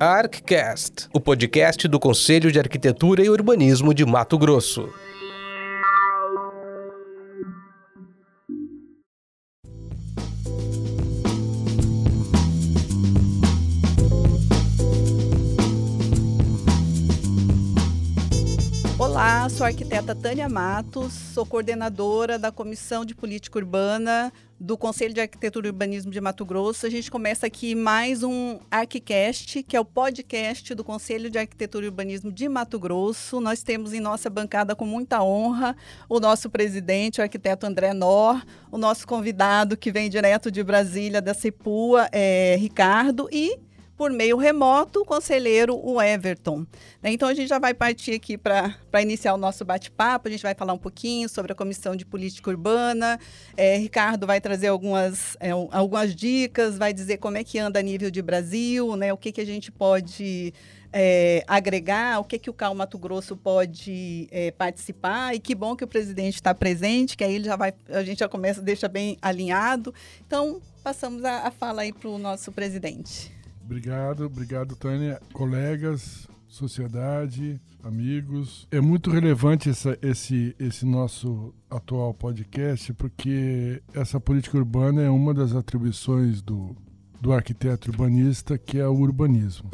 ArcCast, o podcast do Conselho de Arquitetura e Urbanismo de Mato Grosso. Sou a arquiteta Tânia Matos, sou coordenadora da Comissão de Política Urbana do Conselho de Arquitetura e Urbanismo de Mato Grosso. A gente começa aqui mais um ArcCast, que é o podcast do Conselho de Arquitetura e Urbanismo de Mato Grosso. Nós temos em nossa bancada, com muita honra, o nosso presidente, o arquiteto André Nor, o nosso convidado, que vem direto de Brasília, da CEPUA, é, Ricardo, e por meio remoto, o conselheiro o Everton. Né, então, a gente já vai partir aqui para iniciar o nosso bate-papo. A gente vai falar um pouquinho sobre a Comissão de Política Urbana. É, Ricardo vai trazer algumas, é, algumas dicas, vai dizer como é que anda a nível de Brasil, né, o que, que a gente pode é, agregar, o que, que o Cal Mato Grosso pode é, participar. E que bom que o presidente está presente, que aí ele já vai, a gente já começa, deixa bem alinhado. Então, passamos a, a fala aí para o nosso presidente. Obrigado, obrigado, Tânia. Colegas, sociedade, amigos. É muito relevante essa, esse, esse nosso atual podcast, porque essa política urbana é uma das atribuições do, do arquiteto urbanista, que é o urbanismo.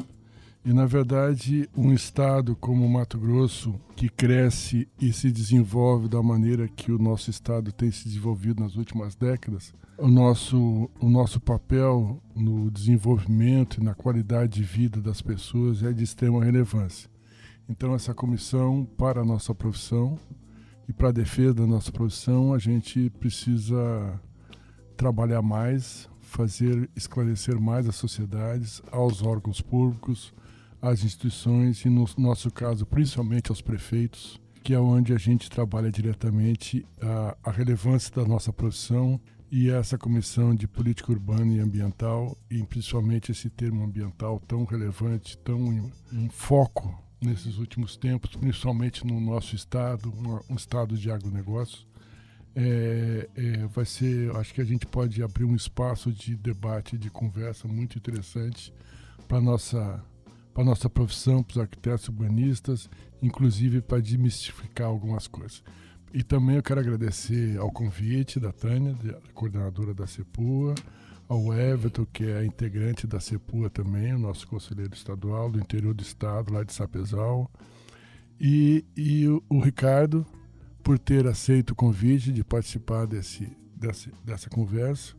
E, na verdade, um estado como o Mato Grosso, que cresce e se desenvolve da maneira que o nosso estado tem se desenvolvido nas últimas décadas, o nosso, o nosso papel no desenvolvimento e na qualidade de vida das pessoas é de extrema relevância. Então, essa comissão, para a nossa profissão e para a defesa da nossa profissão, a gente precisa trabalhar mais, fazer esclarecer mais as sociedades, aos órgãos públicos, às instituições e, no nosso caso, principalmente aos prefeitos, que é onde a gente trabalha diretamente a, a relevância da nossa profissão e essa comissão de política urbana e ambiental, e principalmente esse termo ambiental tão relevante, tão em, em foco nesses últimos tempos, principalmente no nosso estado, um, um estado de agronegócio, é, é, vai ser, acho que a gente pode abrir um espaço de debate, de conversa muito interessante para nossa para nossa profissão, para os arquitetos urbanistas, inclusive para desmistificar algumas coisas. E também eu quero agradecer ao convite da Tânia, coordenadora da CEPUA, ao Everton, que é integrante da CEPUA também, o nosso conselheiro estadual do interior do estado, lá de Sapezal, e, e o, o Ricardo, por ter aceito o convite de participar desse, dessa conversa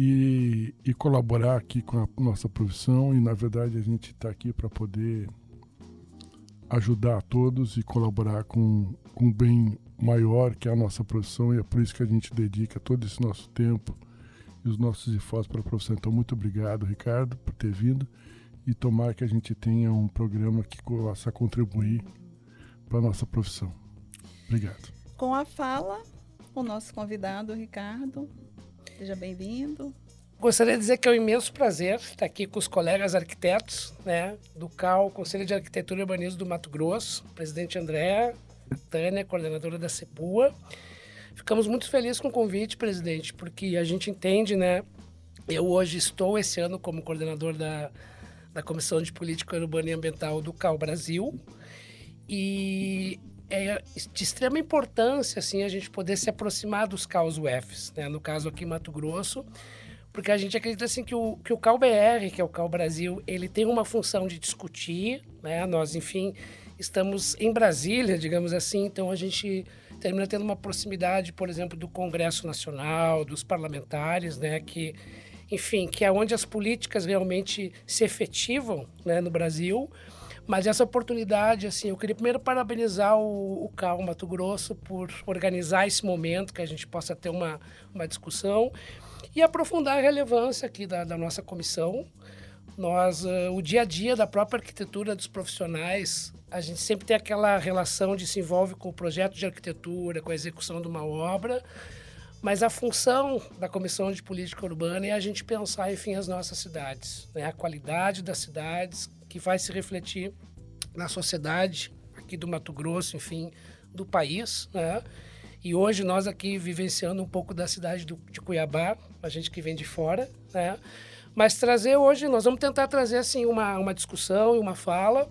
e, e colaborar aqui com a nossa profissão. E, na verdade, a gente está aqui para poder ajudar a todos e colaborar com, com um bem maior que é a nossa profissão. E é por isso que a gente dedica todo esse nosso tempo e os nossos esforços para a profissão. Então, muito obrigado, Ricardo, por ter vindo e tomar que a gente tenha um programa que possa contribuir para a nossa profissão. Obrigado. Com a fala, o nosso convidado, Ricardo. Seja bem-vindo. Gostaria de dizer que é um imenso prazer estar aqui com os colegas arquitetos né, do CAL, Conselho de Arquitetura e Urbanismo do Mato Grosso, presidente André, Tânia, coordenadora da CEPUA. Ficamos muito felizes com o convite, presidente, porque a gente entende, né? Eu hoje estou esse ano como coordenador da, da Comissão de Política Urbana e Ambiental do CAL Brasil. E é de extrema importância assim a gente poder se aproximar dos CAUS UFs, né? no caso aqui em Mato Grosso, porque a gente acredita assim que o, que o BR, que é o CAU Brasil, ele tem uma função de discutir, né? nós, enfim, estamos em Brasília, digamos assim, então a gente termina tendo uma proximidade, por exemplo, do Congresso Nacional, dos parlamentares, né? que, enfim, que é onde as políticas realmente se efetivam né? no Brasil, mas essa oportunidade, assim, eu queria primeiro parabenizar o, o Cal Mato Grosso por organizar esse momento, que a gente possa ter uma, uma discussão e aprofundar a relevância aqui da, da nossa comissão. Nós, uh, o dia a dia da própria arquitetura dos profissionais, a gente sempre tem aquela relação de se envolve com o projeto de arquitetura, com a execução de uma obra, mas a função da Comissão de Política Urbana é a gente pensar, enfim, as nossas cidades, né? a qualidade das cidades, que vai se refletir na sociedade aqui do Mato Grosso, enfim, do país, né? E hoje nós aqui vivenciando um pouco da cidade do, de Cuiabá, a gente que vem de fora, né? Mas trazer hoje, nós vamos tentar trazer assim uma, uma discussão e uma fala,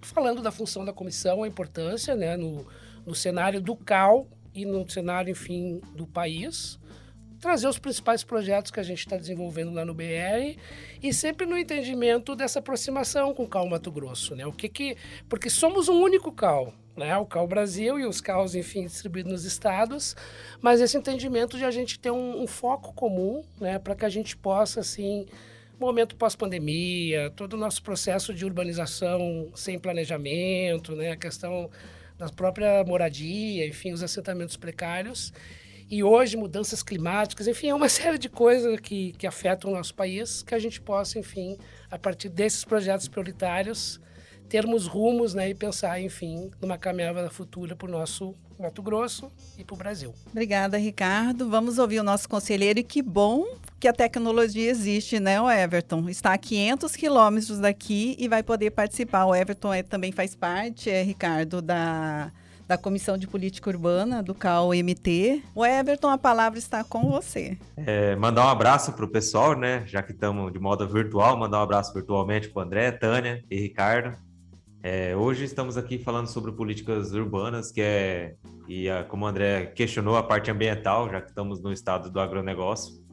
falando da função da comissão, a importância né, no, no cenário do CAL e no cenário, enfim, do país trazer os principais projetos que a gente está desenvolvendo lá no BR e sempre no entendimento dessa aproximação com o CAL Mato Grosso, né? O que que porque somos um único CAL, né? O CAL Brasil e os CAUs, enfim, distribuídos nos estados, mas esse entendimento de a gente ter um, um foco comum, né? Para que a gente possa, assim, momento pós-pandemia, todo o nosso processo de urbanização sem planejamento, né? A questão da própria moradia, enfim, os assentamentos precários e hoje mudanças climáticas, enfim, é uma série de coisas que, que afetam o nosso país, que a gente possa, enfim, a partir desses projetos prioritários, termos rumos né, e pensar, enfim, numa caminhada futura para o nosso Mato Grosso e para o Brasil. Obrigada, Ricardo. Vamos ouvir o nosso conselheiro e que bom que a tecnologia existe, né, o Everton? Está a 500 quilômetros daqui e vai poder participar. O Everton é, também faz parte, é, Ricardo, da da Comissão de Política Urbana do CAU-MT. O Everton, a palavra está com você. É, mandar um abraço para o pessoal, né? Já que estamos de modo virtual, mandar um abraço virtualmente para o André, Tânia e Ricardo. É, hoje estamos aqui falando sobre políticas urbanas, que é, e a, como o André questionou, a parte ambiental, já que estamos no estado do agronegócio.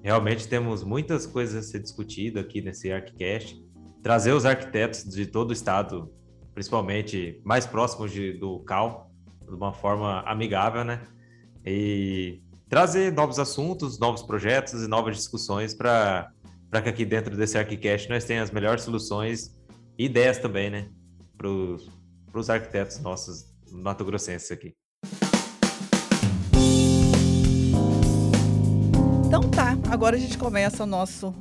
Realmente temos muitas coisas a ser discutido aqui nesse ArcCast. Trazer os arquitetos de todo o estado principalmente mais próximos de, do Cal, de uma forma amigável, né? E trazer novos assuntos, novos projetos e novas discussões para que aqui dentro desse ArchiCast nós tenhamos as melhores soluções e ideias também, né? Para os arquitetos nossos mato-grossenses aqui. Então tá, agora a gente começa o nosso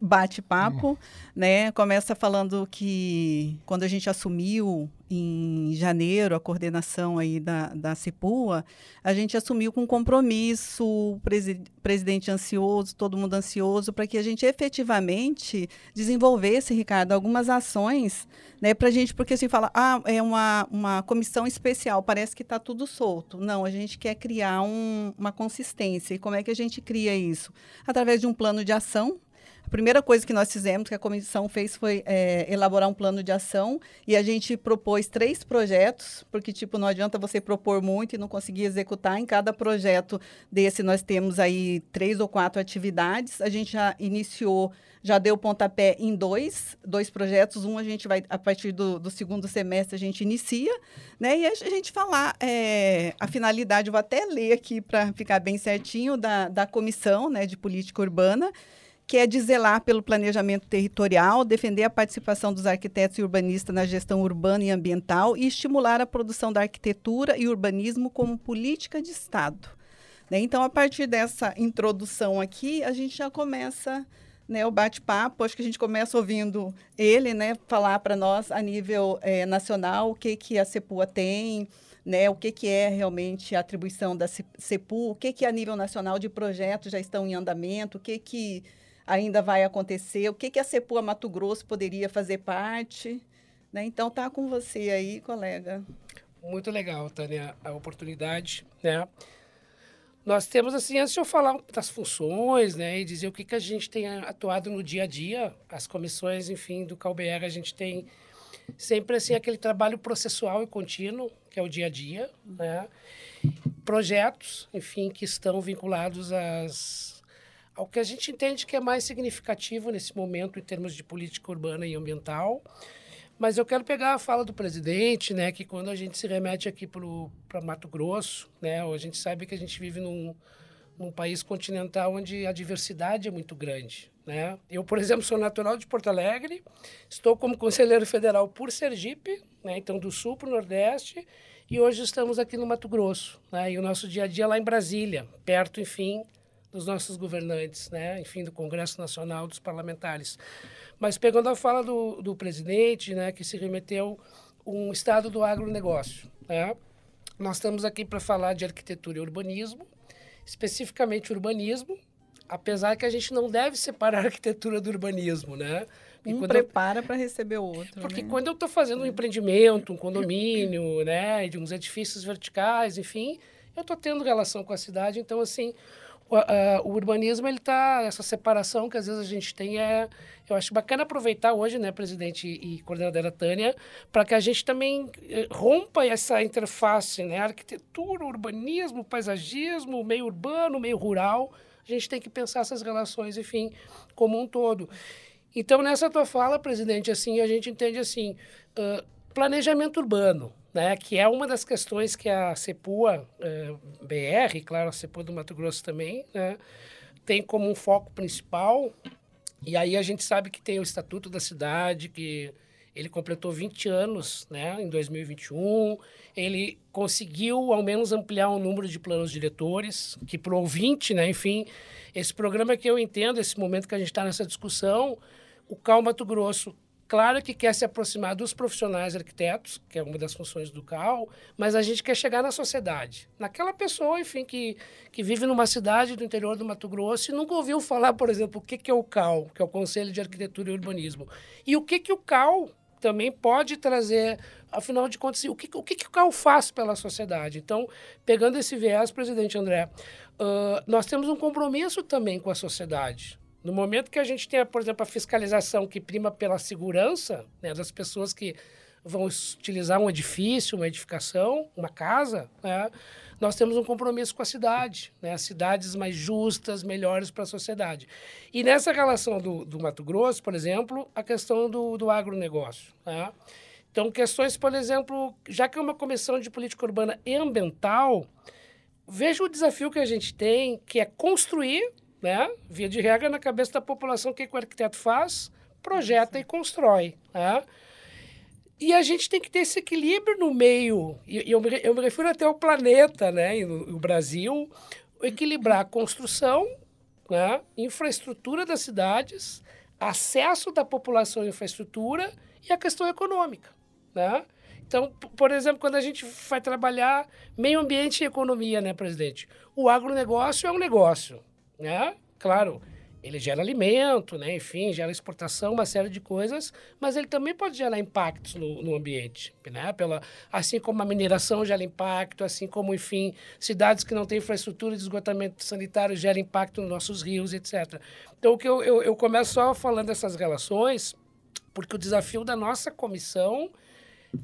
bate-papo, né? Começa falando que quando a gente assumiu em janeiro a coordenação aí da, da CIPUA, a gente assumiu com compromisso, presi presidente ansioso, todo mundo ansioso, para que a gente efetivamente desenvolvesse, Ricardo, algumas ações, né, para a gente, porque assim fala, ah, é uma, uma comissão especial, parece que está tudo solto. Não, a gente quer criar um, uma consistência. E como é que a gente cria isso? Através de um plano de ação, a primeira coisa que nós fizemos, que a comissão fez, foi é, elaborar um plano de ação e a gente propôs três projetos, porque, tipo, não adianta você propor muito e não conseguir executar. Em cada projeto desse, nós temos aí três ou quatro atividades. A gente já iniciou, já deu pontapé em dois, dois projetos. Um a gente vai, a partir do, do segundo semestre, a gente inicia, né? E a gente falar é, a finalidade, eu vou até ler aqui para ficar bem certinho, da, da comissão né, de política urbana que é de zelar pelo planejamento territorial, defender a participação dos arquitetos e urbanistas na gestão urbana e ambiental e estimular a produção da arquitetura e urbanismo como política de Estado. Né? Então, a partir dessa introdução aqui, a gente já começa né, o bate-papo. Acho que a gente começa ouvindo ele né, falar para nós, a nível é, nacional, o que, que a CEPUA tem, né, o que, que é realmente a atribuição da CEPU, o que, que a nível nacional de projetos já estão em andamento, o que, que ainda vai acontecer, o que, que a Sepua Mato Grosso poderia fazer parte. Né? Então, tá com você aí, colega. Muito legal, Tânia, a oportunidade. Né? Nós temos, assim, antes de eu falar das funções né, e dizer o que, que a gente tem atuado no dia a dia, as comissões, enfim, do CalBR, a gente tem sempre assim aquele trabalho processual e contínuo, que é o dia a dia, né? projetos, enfim, que estão vinculados às ao que a gente entende que é mais significativo nesse momento em termos de política urbana e ambiental. Mas eu quero pegar a fala do presidente, né, que quando a gente se remete aqui para Mato Grosso, né, a gente sabe que a gente vive num, num país continental onde a diversidade é muito grande. Né? Eu, por exemplo, sou natural de Porto Alegre, estou como conselheiro federal por Sergipe, né, então do sul para o nordeste, e hoje estamos aqui no Mato Grosso. Né, e o nosso dia a dia lá em Brasília, perto, enfim, dos nossos governantes, né? enfim, do Congresso Nacional, dos parlamentares. Mas pegando a fala do, do presidente, né, que se remeteu um estado do agronegócio, né? nós estamos aqui para falar de arquitetura e urbanismo, especificamente urbanismo, apesar que a gente não deve separar a arquitetura do urbanismo, né? E um prepara para receber o outro. Porque né? quando eu estou fazendo um empreendimento, um condomínio, né, de uns edifícios verticais, enfim, eu estou tendo relação com a cidade, então assim o, o urbanismo ele tá essa separação que às vezes a gente tem é eu acho bacana aproveitar hoje, né, presidente e coordenadora Tânia, para que a gente também eh, rompa essa interface, né, arquitetura, urbanismo, paisagismo, meio urbano, meio rural. A gente tem que pensar essas relações, enfim, como um todo. Então, nessa tua fala, presidente, assim, a gente entende assim, uh, planejamento urbano, né, que é uma das questões que a CEPUA uh, BR, claro, a CEPUA do Mato Grosso também, né, tem como um foco principal. E aí a gente sabe que tem o Estatuto da Cidade, que ele completou 20 anos né, em 2021. Ele conseguiu, ao menos, ampliar o número de planos diretores, que para o ouvinte, né, enfim, esse programa que eu entendo, esse momento que a gente está nessa discussão, o Cal Mato Grosso Claro que quer se aproximar dos profissionais arquitetos, que é uma das funções do CAL, mas a gente quer chegar na sociedade, naquela pessoa, enfim, que, que vive numa cidade do interior do Mato Grosso e nunca ouviu falar, por exemplo, o que, que é o CAL, que é o Conselho de Arquitetura e Urbanismo, e o que, que o CAL também pode trazer, afinal de contas, o que, o que, que o CAL faz pela sociedade. Então, pegando esse viés, presidente André, uh, nós temos um compromisso também com a sociedade. No momento que a gente tem, por exemplo, a fiscalização que prima pela segurança né, das pessoas que vão utilizar um edifício, uma edificação, uma casa, né, nós temos um compromisso com a cidade, né, cidades mais justas, melhores para a sociedade. E nessa relação do, do Mato Grosso, por exemplo, a questão do, do agronegócio. Né? Então, questões, por exemplo, já que é uma comissão de política urbana e ambiental, veja o desafio que a gente tem, que é construir né? Via de regra, na cabeça da população, o que, que o arquiteto faz? Projeta e constrói. Né? E a gente tem que ter esse equilíbrio no meio, e eu eu me refiro até ao planeta, né? E no, Brasil, equilibrar a construção, né? infraestrutura das cidades, acesso da população à infraestrutura e a questão econômica. Né? Então, por exemplo, quando a gente vai trabalhar meio ambiente e economia, né, presidente? O agronegócio é um negócio né? Claro, ele gera alimento, né? enfim, gera exportação, uma série de coisas, mas ele também pode gerar impactos no, no ambiente, né? Pela, assim como a mineração gera impacto, assim como, enfim, cidades que não têm infraestrutura de esgotamento sanitário geram impacto nos nossos rios, etc. Então, o que eu, eu, eu começo só falando dessas relações, porque o desafio da nossa comissão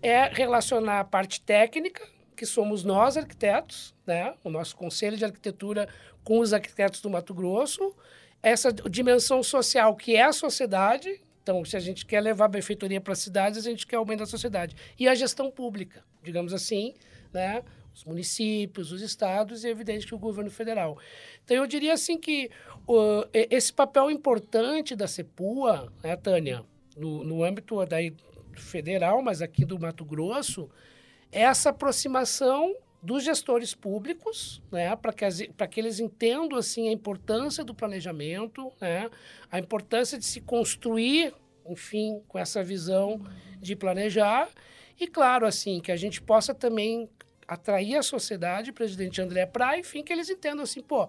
é relacionar a parte técnica, que somos nós arquitetos, né? o nosso conselho de arquitetura com os arquitetos do Mato Grosso, essa dimensão social que é a sociedade. Então, se a gente quer levar a benfeitoria para as cidades, a gente quer o bem da sociedade. E a gestão pública, digamos assim, né? os municípios, os estados e, é evidente, que o governo federal. Então, eu diria assim que uh, esse papel importante da CEPUA, né, Tânia, no, no âmbito daí federal, mas aqui do Mato Grosso, essa aproximação dos gestores públicos, né, para que, que eles entendam assim a importância do planejamento, né, a importância de se construir, enfim, com essa visão de planejar. E claro assim que a gente possa também atrair a sociedade, presidente André, para enfim que eles entendam assim, pô,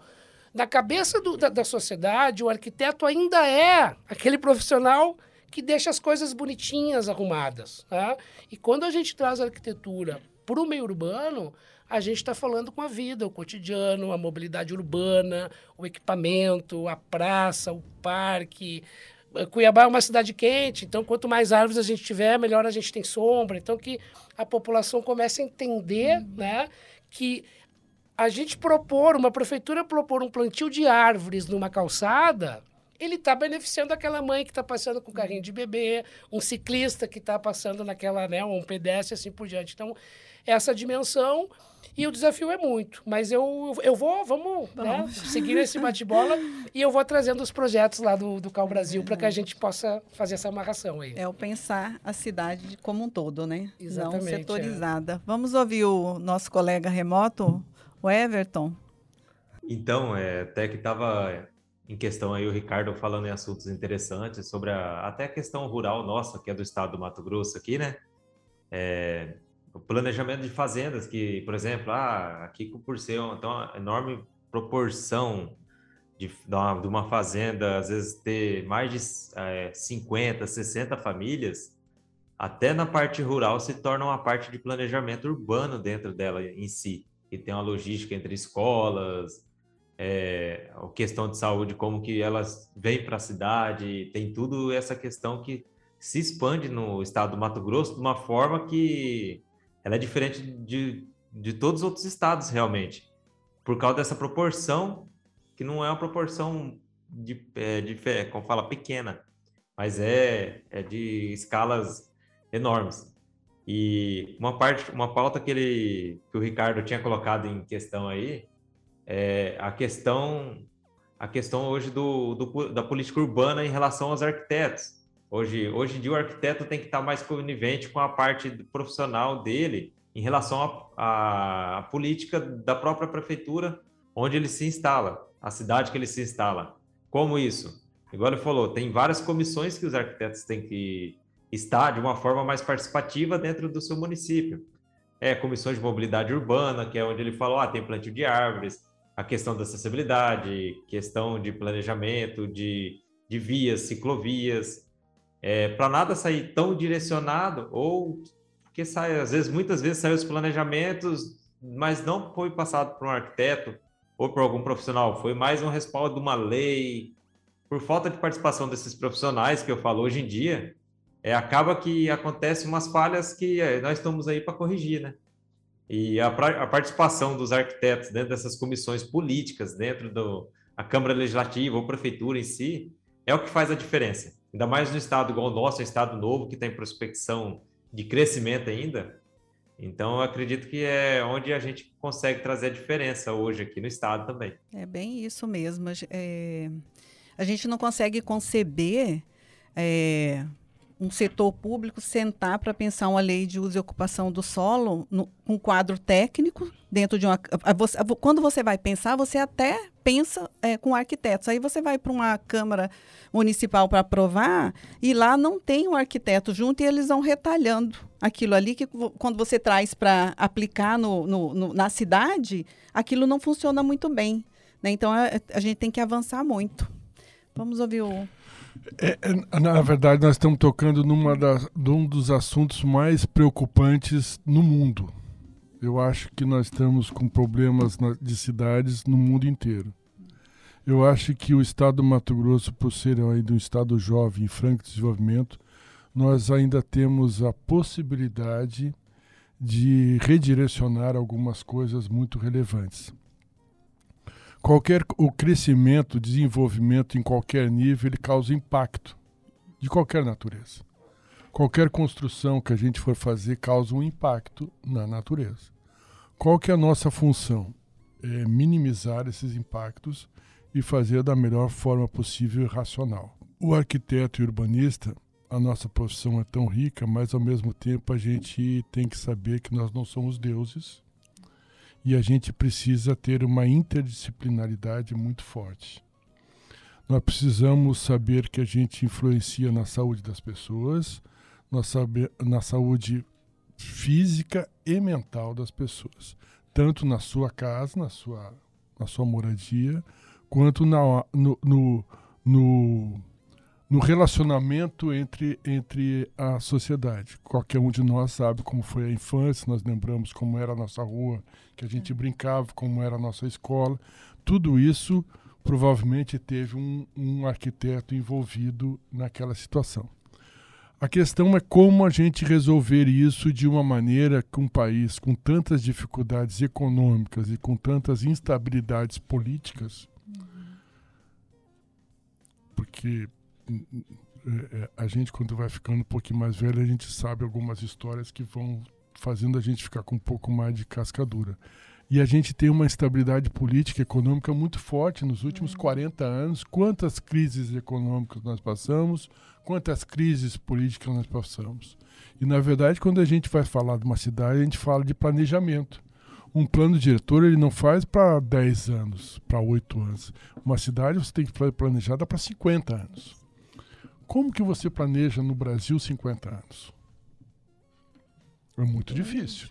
na cabeça do, da, da sociedade o arquiteto ainda é aquele profissional que deixa as coisas bonitinhas, arrumadas. Tá? E quando a gente traz a arquitetura para o meio urbano, a gente está falando com a vida, o cotidiano, a mobilidade urbana, o equipamento, a praça, o parque. Cuiabá é uma cidade quente, então quanto mais árvores a gente tiver, melhor a gente tem sombra. Então que a população comece a entender né, que a gente propor, uma prefeitura propor um plantio de árvores numa calçada, ele está beneficiando aquela mãe que está passando com carrinho de bebê, um ciclista que está passando naquela, né, um pedestre assim por diante. Então, essa dimensão e o desafio é muito, mas eu, eu vou, vamos, né, seguir esse bate-bola e eu vou trazendo os projetos lá do, do Cal Brasil para que a gente possa fazer essa amarração aí. É o pensar a cidade como um todo, né? Exatamente. Não setorizada. É. Vamos ouvir o nosso colega remoto, o Everton. Então, é, até que estava em questão aí o Ricardo falando em assuntos interessantes sobre a, até a questão rural nossa, que é do estado do Mato Grosso aqui, né? É, o planejamento de fazendas, que, por exemplo, ah, aqui por ser uma, uma enorme proporção de, de uma fazenda, às vezes ter mais de é, 50, 60 famílias, até na parte rural se torna uma parte de planejamento urbano dentro dela em si, que tem uma logística entre escolas, é, a questão de saúde, como que elas vêm para a cidade, tem tudo essa questão que se expande no estado do Mato Grosso de uma forma que ela é diferente de, de todos os outros estados, realmente, por causa dessa proporção, que não é uma proporção de, é, de como fala, pequena, mas é, é de escalas enormes. E uma parte, uma pauta que, ele, que o Ricardo tinha colocado em questão aí, é a questão, a questão hoje do, do, da política urbana em relação aos arquitetos. Hoje, hoje em dia, o arquiteto tem que estar mais conivente com a parte profissional dele em relação à política da própria prefeitura onde ele se instala, a cidade que ele se instala. Como isso? Igual ele falou, tem várias comissões que os arquitetos têm que estar de uma forma mais participativa dentro do seu município. É, comissões de mobilidade urbana, que é onde ele falou, ah, tem plantio de árvores, a questão da acessibilidade, questão de planejamento, de, de vias, ciclovias, é, para nada sair tão direcionado, ou porque sai, às vezes, muitas vezes saem os planejamentos, mas não foi passado por um arquiteto ou por algum profissional, foi mais um respaldo de uma lei. Por falta de participação desses profissionais que eu falo hoje em dia, é, acaba que acontece umas falhas que é, nós estamos aí para corrigir, né? E a, a, participação dos arquitetos dentro dessas comissões políticas, dentro da Câmara Legislativa ou Prefeitura em si, é o que faz a diferença ainda mais no estado igual o nosso, um estado novo que tem prospecção de crescimento ainda. Então, eu acredito que é onde a gente consegue trazer a diferença hoje aqui no estado também. É bem isso mesmo. É, a gente não consegue conceber é, um setor público sentar para pensar uma lei de uso e ocupação do solo no, um quadro técnico dentro de uma você, quando você vai pensar você até pensa é, com arquitetos aí você vai para uma câmara municipal para aprovar e lá não tem um arquiteto junto e eles vão retalhando aquilo ali que quando você traz para aplicar no, no, no, na cidade aquilo não funciona muito bem né? então a, a gente tem que avançar muito vamos ouvir o é, é, na verdade, nós estamos tocando numa das, num dos assuntos mais preocupantes no mundo. Eu acho que nós estamos com problemas de cidades no mundo inteiro. Eu acho que o estado do Mato Grosso, por ser ainda um estado jovem em franco desenvolvimento, nós ainda temos a possibilidade de redirecionar algumas coisas muito relevantes qualquer o crescimento, desenvolvimento em qualquer nível, ele causa impacto de qualquer natureza. Qualquer construção que a gente for fazer causa um impacto na natureza. Qual que é a nossa função? É minimizar esses impactos e fazer da melhor forma possível e racional. O arquiteto e urbanista, a nossa profissão é tão rica, mas ao mesmo tempo a gente tem que saber que nós não somos deuses e a gente precisa ter uma interdisciplinaridade muito forte. Nós precisamos saber que a gente influencia na saúde das pessoas, na saúde física e mental das pessoas, tanto na sua casa, na sua, na sua moradia, quanto na, no, no, no no relacionamento entre, entre a sociedade. Qualquer um de nós sabe como foi a infância, nós lembramos como era a nossa rua, que a gente brincava, como era a nossa escola. Tudo isso provavelmente teve um, um arquiteto envolvido naquela situação. A questão é como a gente resolver isso de uma maneira que um país com tantas dificuldades econômicas e com tantas instabilidades políticas, uhum. porque a gente, quando vai ficando um pouquinho mais velho, a gente sabe algumas histórias que vão fazendo a gente ficar com um pouco mais de cascadura. E a gente tem uma estabilidade política e econômica muito forte nos últimos 40 uhum. anos. Quantas crises econômicas nós passamos, quantas crises políticas nós passamos. E, na verdade, quando a gente vai falar de uma cidade, a gente fala de planejamento. Um plano diretor ele não faz para 10 anos, para 8 anos. Uma cidade você tem que planejar para 50 anos. Como que você planeja no Brasil 50 anos? É muito difícil.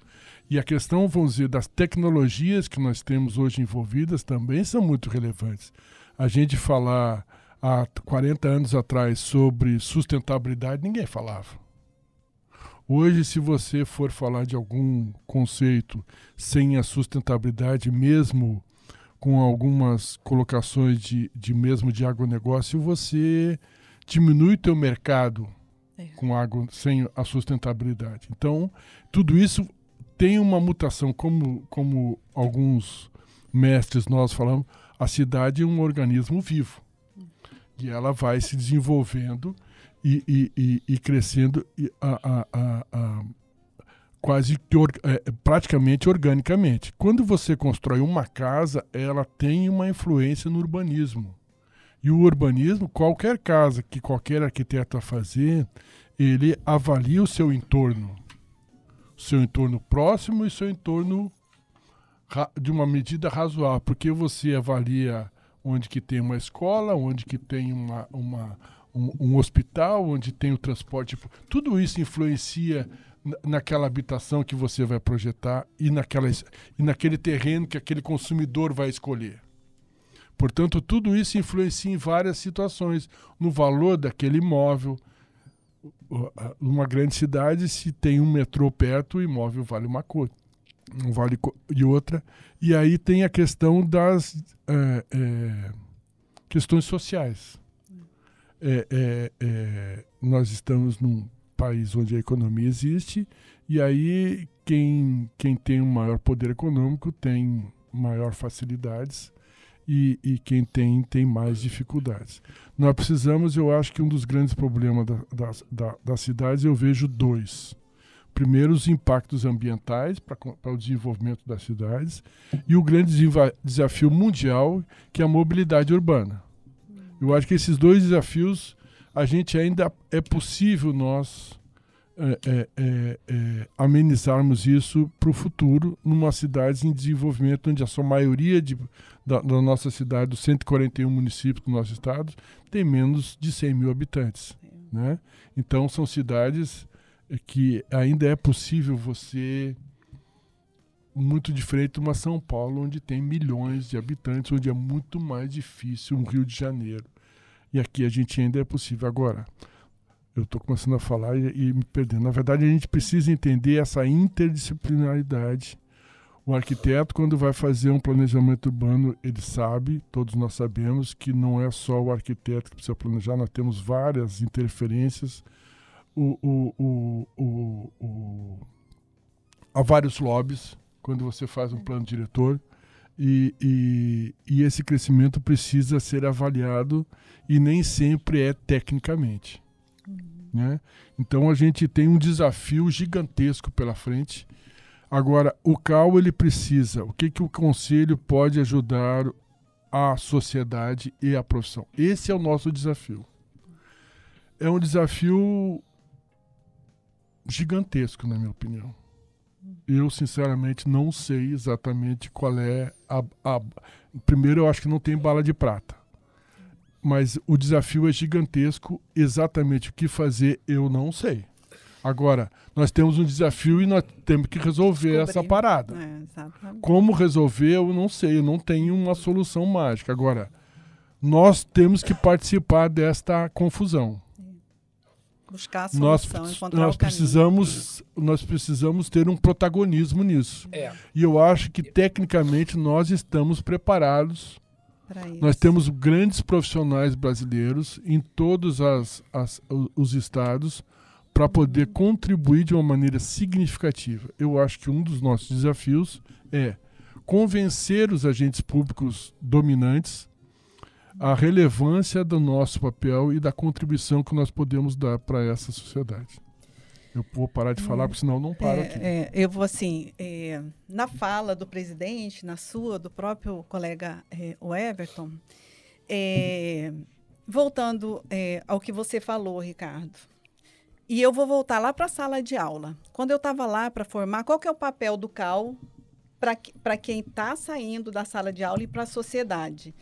E a questão, vamos dizer, das tecnologias que nós temos hoje envolvidas também são muito relevantes. A gente falar há 40 anos atrás sobre sustentabilidade, ninguém falava. Hoje, se você for falar de algum conceito sem a sustentabilidade, mesmo com algumas colocações de, de mesmo de agronegócio, você diminui o teu mercado é. com água sem a sustentabilidade. Então, tudo isso tem uma mutação, como, como alguns mestres nós falamos, a cidade é um organismo vivo. E ela vai se desenvolvendo e, e, e, e crescendo a, a, a, quase que or, é, praticamente organicamente. Quando você constrói uma casa, ela tem uma influência no urbanismo. E o urbanismo, qualquer casa que qualquer arquiteto a fazer, ele avalia o seu entorno. O seu entorno próximo e seu entorno de uma medida razoável, porque você avalia onde que tem uma escola, onde que tem uma, uma um, um, hospital, onde tem o transporte. Tudo isso influencia naquela habitação que você vai projetar e, naquela, e naquele terreno que aquele consumidor vai escolher. Portanto, tudo isso influencia em várias situações, no valor daquele imóvel. Numa grande cidade, se tem um metrô perto, o imóvel vale uma coisa, um vale de outra. E aí tem a questão das é, é, questões sociais. É, é, é nós estamos num país onde a economia existe, e aí quem, quem tem um maior poder econômico tem maior facilidades e, e quem tem, tem mais dificuldades. Nós precisamos, eu acho que um dos grandes problemas da, das, da, das cidades, eu vejo dois. Primeiro, os impactos ambientais para o desenvolvimento das cidades e o grande desafio mundial, que é a mobilidade urbana. Eu acho que esses dois desafios a gente ainda é possível nós é, é, é, é amenizarmos isso para o futuro numa cidade em desenvolvimento onde a sua maioria de, da, da, nossa cidade, dos 141 municípios do nosso estado, tem menos de 100 mil habitantes. Né? Então são cidades que ainda é possível você muito diferente de uma São Paulo onde tem milhões de habitantes, onde é muito mais difícil um Rio de Janeiro. E aqui a gente ainda é possível. Agora, eu estou começando a falar e, e, me perdendo. Na verdade, a gente precisa entender essa interdisciplinaridade. O arquiteto, quando vai fazer um planejamento urbano, ele sabe, todos nós sabemos, que não é só o arquiteto que precisa planejar, nós temos várias interferências. O, o, o, o, há vários lobbies quando você faz um plano diretor. E, e, e, esse crescimento precisa ser avaliado e nem sempre é tecnicamente. Né? Então a gente tem um desafio gigantesco pela frente. Agora, o CAL ele precisa, o que, que o conselho pode ajudar a sociedade e a profissão? Esse é o nosso desafio. É um desafio gigantesco, na minha opinião eu sinceramente não sei exatamente qual é a, a, Primeiro, eu acho que não tem bala de prata. Mas o desafio é gigantesco. Exatamente o que fazer, eu não sei. Agora, nós temos um desafio e nós temos que resolver Descobrir. essa parada. É, Como resolver, eu não sei. Eu não tenho uma solução mágica. Agora, nós temos que participar desta confusão buscar a solução, nós, encontrar nós o precisamos nós precisamos ter um protagonismo nisso é. e eu acho que tecnicamente nós estamos preparados nós temos grandes profissionais brasileiros em todos as, as os estados para poder uhum. contribuir de uma maneira significativa. Eu acho que um dos nossos desafios é convencer os agentes públicos dominantes a relevância do nosso papel e da contribuição que nós podemos dar para essa sociedade. Eu vou parar de falar, porque senão eu não paro é, aqui. É, eu vou assim, é, na fala do presidente, na sua, do próprio colega é, o Everton, é, voltando é, ao que você falou, Ricardo, e eu vou voltar lá para a sala de aula. Quando eu estava lá para formar, qual que é o papel do CAL para quem está saindo da sala de aula e para a sociedade?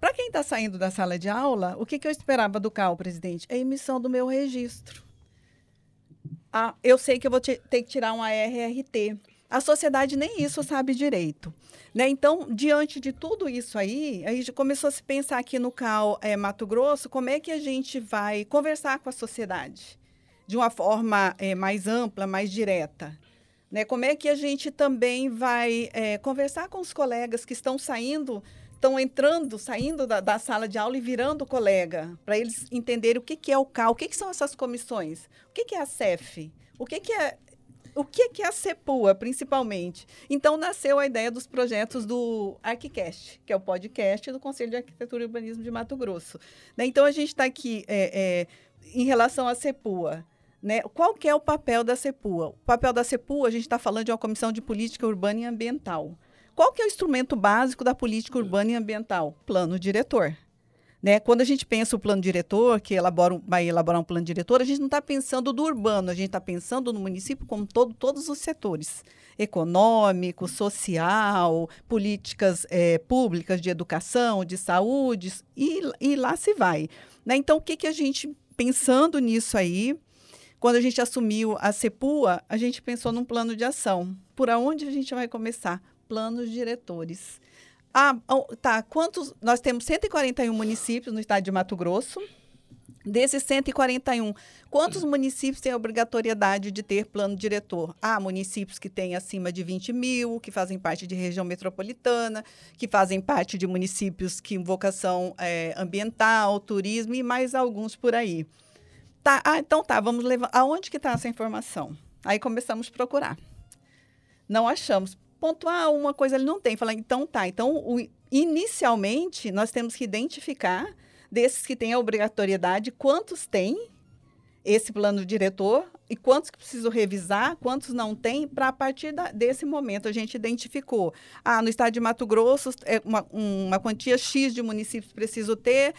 Para quem está saindo da sala de aula, o que, que eu esperava do CAL, presidente? É a emissão do meu registro. Ah, eu sei que eu vou ter que tirar um ARRT. A sociedade nem isso sabe direito. Né? Então, diante de tudo isso aí, a gente começou a se pensar aqui no CAL é, Mato Grosso, como é que a gente vai conversar com a sociedade de uma forma é, mais ampla, mais direta. Né? Como é que a gente também vai é, conversar com os colegas que estão saindo, estão entrando, saindo da, da, sala de aula e virando colega, para eles entenderem o que, que é o CAL, o que, que são essas comissões, o que, que é a CEF, o que, que é o que, é a CEPUA, principalmente? Então, nasceu a ideia dos projetos do ArquiCast, que é o podcast do Conselho de Arquitetura e Urbanismo de Mato Grosso. Né? Então, a gente está aqui é, é, em relação à CEPUA. Né? Qual que é o papel da CEPUA? O papel da CEPUA, a gente está falando de uma comissão de política urbana e ambiental. Qual que é o instrumento básico da política urbana e ambiental? Plano diretor. Né? Quando a gente pensa o plano diretor, que elabora, vai elaborar um plano diretor, a gente não está pensando do urbano, a gente está pensando no município como todo, todos os setores econômico, social, políticas é, públicas de educação, de saúde, e, e lá se vai. Né? Então, o que, que a gente, pensando nisso aí, quando a gente assumiu a CEPUA, a gente pensou num plano de ação. Por onde a gente vai começar? Planos diretores. Ah, tá. Quantos? Nós temos 141 municípios no estado de Mato Grosso. Desses 141, quantos municípios têm a obrigatoriedade de ter plano diretor? Há municípios que têm acima de 20 mil, que fazem parte de região metropolitana, que fazem parte de municípios que vocação é, ambiental, turismo e mais alguns por aí. Tá, ah, então tá, vamos levar. Aonde que está essa informação? Aí começamos a procurar. Não achamos pontuar uma coisa ele não tem. Falar, então tá. Então, o, inicialmente, nós temos que identificar desses que têm a obrigatoriedade, quantos tem esse plano diretor e quantos que preciso revisar, quantos não tem, para a partir da, desse momento a gente identificou. Ah, no estado de Mato Grosso, é uma, uma quantia X de municípios preciso ter,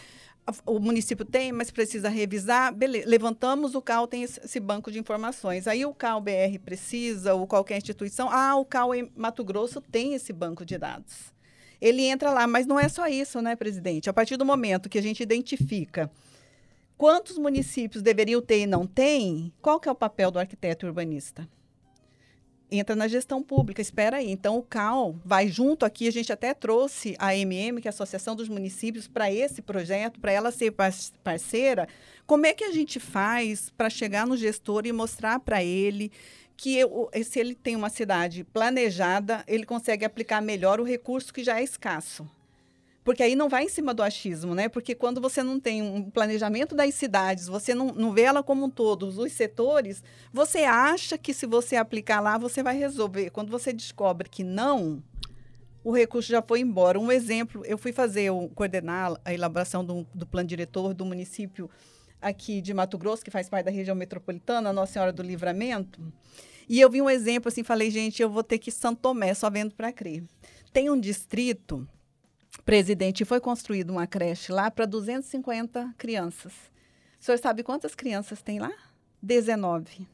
o município tem, mas precisa revisar. Beleza, levantamos, o CAL tem esse banco de informações. Aí o CAL BR precisa, ou qualquer instituição, ah, o CAL em Mato Grosso tem esse banco de dados. Ele entra lá, mas não é só isso, né, presidente? A partir do momento que a gente identifica quantos municípios deveriam ter e não tem, qual que é o papel do arquiteto urbanista? Entra na gestão pública. Espera aí. Então, o CAL vai junto aqui. A gente até trouxe a MM, que é a Associação dos Municípios, para esse projeto, para ela ser parceira. Como é que a gente faz para chegar no gestor e mostrar para ele que eu, se ele tem uma cidade planejada, ele consegue aplicar melhor o recurso que já é escasso? Porque aí não vai em cima do achismo, né? Porque quando você não tem um planejamento das cidades, você não, não vê ela como um todo, os setores, você acha que se você aplicar lá, você vai resolver. Quando você descobre que não, o recurso já foi embora. Um exemplo, eu fui fazer, o, coordenar a elaboração do, do plano diretor do município aqui de Mato Grosso, que faz parte da região metropolitana, Nossa Senhora do Livramento. E eu vi um exemplo assim, falei, gente, eu vou ter que ir Santo Tomé, só vendo para crer. Tem um distrito presidente, foi construída uma creche lá para 250 crianças. O senhor sabe quantas crianças tem lá? 19.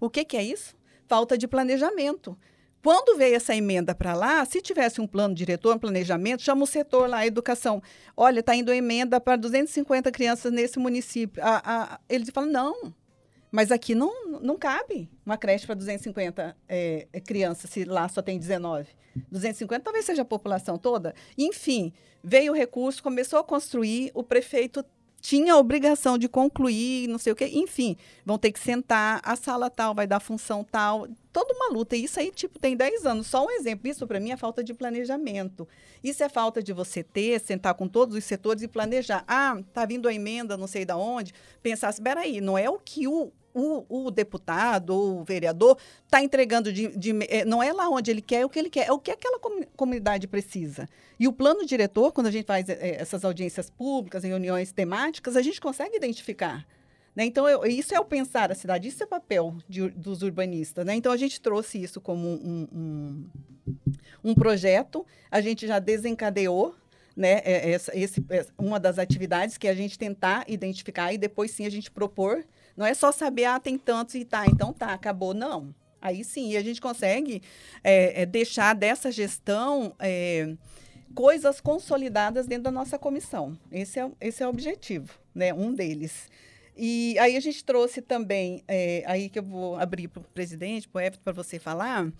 O que, que é isso? Falta de planejamento. Quando veio essa emenda para lá, se tivesse um plano diretor, um planejamento, chama o setor lá, a educação. Olha, está indo emenda para 250 crianças nesse município. A, a, eles falam, não, mas aqui não, não cabe uma creche para 250 é, crianças, se lá só tem 19. 250 talvez seja a população toda. Enfim, veio o recurso, começou a construir, o prefeito tinha a obrigação de concluir, não sei o quê. Enfim, vão ter que sentar, a sala tal vai dar função tal. Toda uma luta. E isso aí, tipo, tem 10 anos. Só um exemplo. Isso, para mim, é falta de planejamento. Isso é falta de você ter, sentar com todos os setores e planejar. Ah, tá vindo a emenda, não sei da onde. Pensar, espera aí, não é o que o, o, o deputado ou o vereador está entregando de, de, é, não é lá onde ele quer, é o que ele quer, é o que aquela comunidade precisa. E o plano diretor, quando a gente faz é, essas audiências públicas, reuniões temáticas, a gente consegue identificar. Né? Então, eu, isso é o pensar a cidade, isso é o papel de, dos urbanistas. Né? Então, a gente trouxe isso como um, um, um projeto, a gente já desencadeou né, essa, esse, uma das atividades que é a gente tentar identificar e depois sim a gente propor não é só saber, ah, tem tantos e tá, então tá, acabou. Não. Aí sim, a gente consegue é, é, deixar dessa gestão é, coisas consolidadas dentro da nossa comissão. Esse é, esse é o objetivo, né? um deles. E aí a gente trouxe também, é, aí que eu vou abrir para o presidente, para o Everton, para você falar,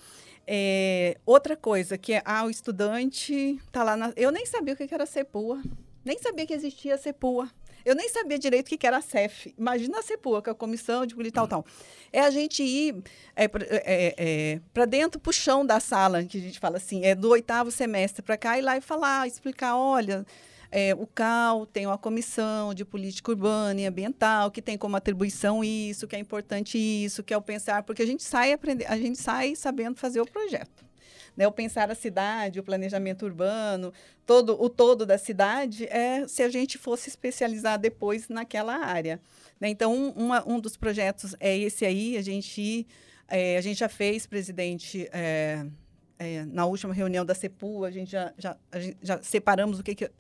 é, outra coisa, que é, ah, o estudante está lá na... Eu nem sabia o que era CEPUA, nem sabia que existia CEPUA. Eu nem sabia direito o que era a CEF. Imagina a CEPUA, que é a Comissão de Política tal, tal. É a gente ir é, para é, é, dentro, para o chão da sala, que a gente fala assim, é do oitavo semestre para cá, e lá e falar, explicar, olha, é, o CAL tem uma comissão de política urbana e ambiental que tem como atribuição isso, que é importante isso, que é o pensar, porque a gente sai aprender, a gente sai sabendo fazer o projeto. Né, o pensar a cidade, o planejamento urbano, todo o todo da cidade é se a gente fosse especializar depois naquela área. Né? Então, um, uma, um dos projetos é esse aí, a gente, é, a gente já fez, presidente, é, é, na última reunião da CEPU, a gente já, já, já separamos o que, que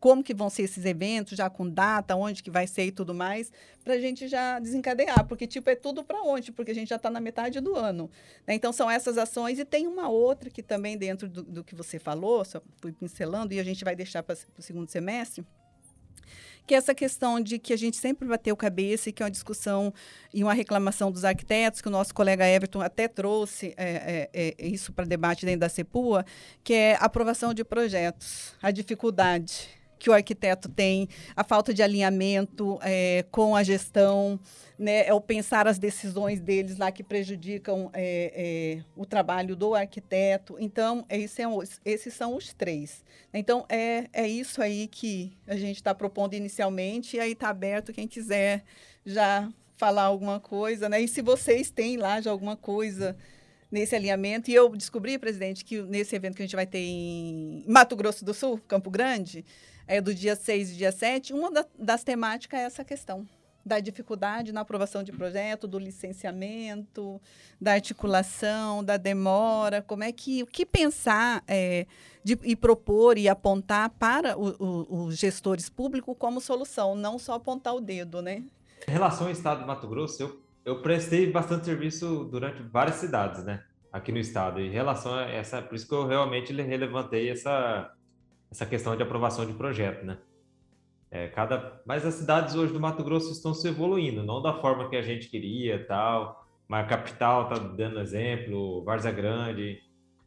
como que vão ser esses eventos, já com data, onde que vai ser e tudo mais, para a gente já desencadear, porque tipo é tudo para onde, porque a gente já está na metade do ano. Né? Então são essas ações e tem uma outra que também dentro do, do que você falou, só fui pincelando e a gente vai deixar para o segundo semestre que é essa questão de que a gente sempre bateu cabeça e que é uma discussão e uma reclamação dos arquitetos, que o nosso colega Everton até trouxe é, é, é, isso para debate dentro da CEPUA, que é a aprovação de projetos, a dificuldade que o arquiteto tem, a falta de alinhamento é, com a gestão, né, é o pensar as decisões deles lá que prejudicam é, é, o trabalho do arquiteto. Então, esse é, esses são os três. Então, é, é isso aí que a gente está propondo inicialmente, e aí está aberto quem quiser já falar alguma coisa. Né? E se vocês têm lá já alguma coisa nesse alinhamento, e eu descobri, presidente, que nesse evento que a gente vai ter em Mato Grosso do Sul, Campo Grande, é, do dia 6 e dia 7, uma da, das temáticas é essa questão da dificuldade na aprovação de projeto, do licenciamento, da articulação, da demora, como é que o que pensar é, de, e propor e apontar para os gestores públicos como solução, não só apontar o dedo, né? Em relação ao estado do Mato Grosso, eu, eu prestei bastante serviço durante várias cidades, né? Aqui no estado. Em relação a essa, por isso que eu realmente relevantei essa essa questão de aprovação de projeto, né? É, cada, mas as cidades hoje do Mato Grosso estão se evoluindo, não da forma que a gente queria, tal. Mas a capital está dando exemplo, Várzea Grande,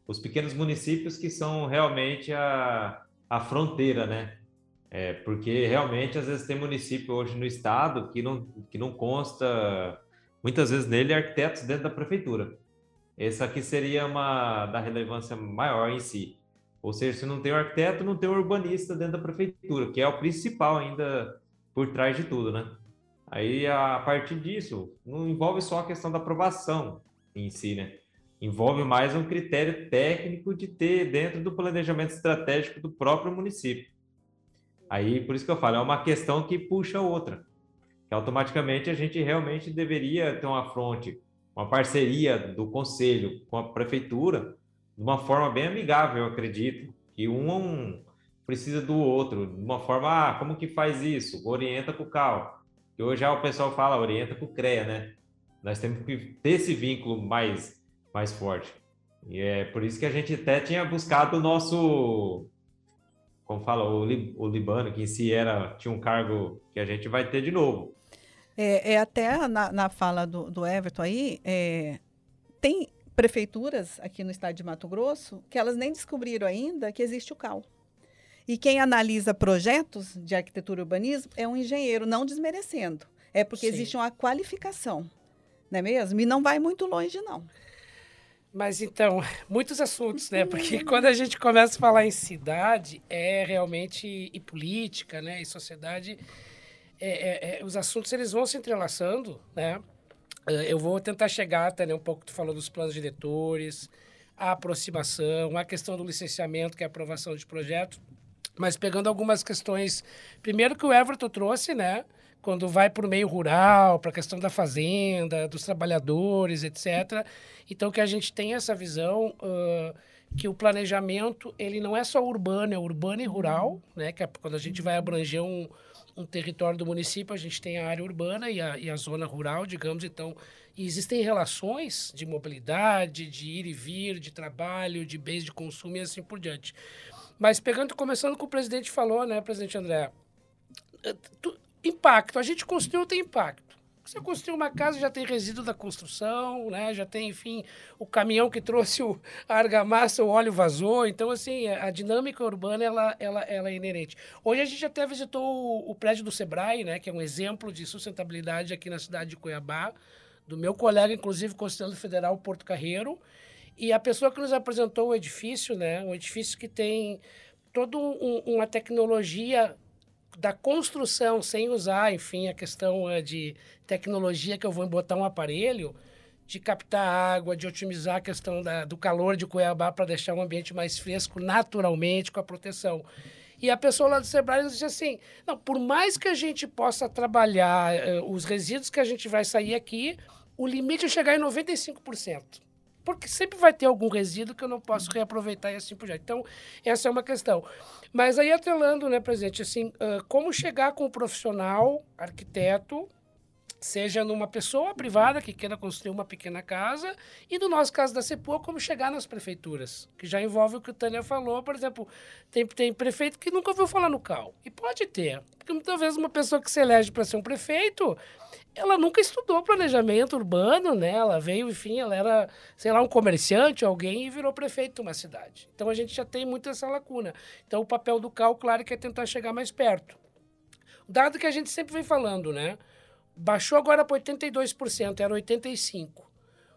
os pequenos municípios que são realmente a, a fronteira, né? É, porque realmente às vezes tem município hoje no estado que não, que não consta muitas vezes nele arquitetos dentro da prefeitura. Essa aqui seria uma da relevância maior em si. Ou seja, se não tem o arquiteto, não tem o urbanista dentro da prefeitura, que é o principal ainda por trás de tudo, né? Aí, a partir disso, não envolve só a questão da aprovação em si, né? Envolve mais um critério técnico de ter dentro do planejamento estratégico do próprio município. Aí, por isso que eu falo, é uma questão que puxa outra. Que automaticamente a gente realmente deveria ter uma fronte, uma parceria do conselho com a prefeitura, de uma forma bem amigável, eu acredito, que um precisa do outro, de uma forma, ah, como que faz isso? Orienta com o CAL. Que hoje já o pessoal fala, orienta com o CREA, né? Nós temos que ter esse vínculo mais, mais forte. E é por isso que a gente até tinha buscado o nosso, como fala, o, o Libano, que em si era, tinha um cargo que a gente vai ter de novo. É, é até na, na fala do, do Everton aí, é, tem prefeituras aqui no estado de Mato Grosso que elas nem descobriram ainda que existe o CAL. E quem analisa projetos de arquitetura e urbanismo é um engenheiro, não desmerecendo. É porque Sim. existe uma qualificação, não é mesmo? E não vai muito longe, não. Mas então, muitos assuntos, né? Porque quando a gente começa a falar em cidade, é realmente e política, né? E sociedade, é, é, é, os assuntos eles vão se entrelaçando, né? Eh, eu vou tentar chegar até né, um pouco, tu falou dos planos diretores, a aproximação, a questão do licenciamento, que é a aprovação de projetos, mas pegando algumas questões, primeiro que o Everton trouxe, né, quando vai para o meio rural, para a questão da fazenda, dos trabalhadores, etc. Então, que a gente tem essa visão uh, que o planejamento, ele não é só urbano, é urbano e rural, né, que é quando a gente vai abranger um, um território do município, a gente tem a área urbana e a, e a zona rural, digamos, então existem relações de mobilidade, de ir e vir, de trabalho, de bens de consumo e assim por diante. Mas pegando, começando com o presidente falou, né, presidente André, eh, impacto, a gente construiu tem impacto. Você construiu uma casa, já tem resíduo da construção, né? já tem, enfim, o caminhão que trouxe o, a argamassa, o óleo vazou. Então, assim, a dinâmica urbana, ela, ela, ela é inerente. Hoje a gente até visitou o, o prédio do Sebrae, né? que é um exemplo de sustentabilidade aqui na cidade de Cuiabá, do meu colega, inclusive, Conselheiro Federal Porto Carreiro. E a pessoa que nos apresentou o edifício, né? um edifício que tem toda um, uma tecnologia da construção sem usar, enfim, a questão uh, de tecnologia que eu vou botar um aparelho, de captar água, de otimizar a questão da, do calor de Cuiabá para deixar um ambiente mais fresco naturalmente com a proteção. E a pessoa lá do Sebrae disse assim: não, por mais que a gente possa trabalhar uh, os resíduos que a gente vai sair aqui, o limite é chegar em 95% porque sempre vai ter algum resíduo que eu não posso reaproveitar e assim por diante. Então, essa é uma questão. Mas aí, atrelando, né, presidente, assim, como chegar com o profissional, arquiteto, seja numa pessoa privada que queira construir uma pequena casa, e no nosso caso da CEPUA, como chegar nas prefeituras, que já envolve o que o Tânia falou, por exemplo, tem, tem prefeito que nunca ouviu falar no CAL, e pode ter, porque muitas vezes uma pessoa que se elege para ser um prefeito, ela nunca estudou planejamento urbano, né? Ela veio, enfim, ela era, sei lá, um comerciante, alguém e virou prefeito de uma cidade. Então a gente já tem muito essa lacuna. Então o papel do CAL, claro, que é tentar chegar mais perto. Dado que a gente sempre vem falando, né? Baixou agora para 82%, era 85%.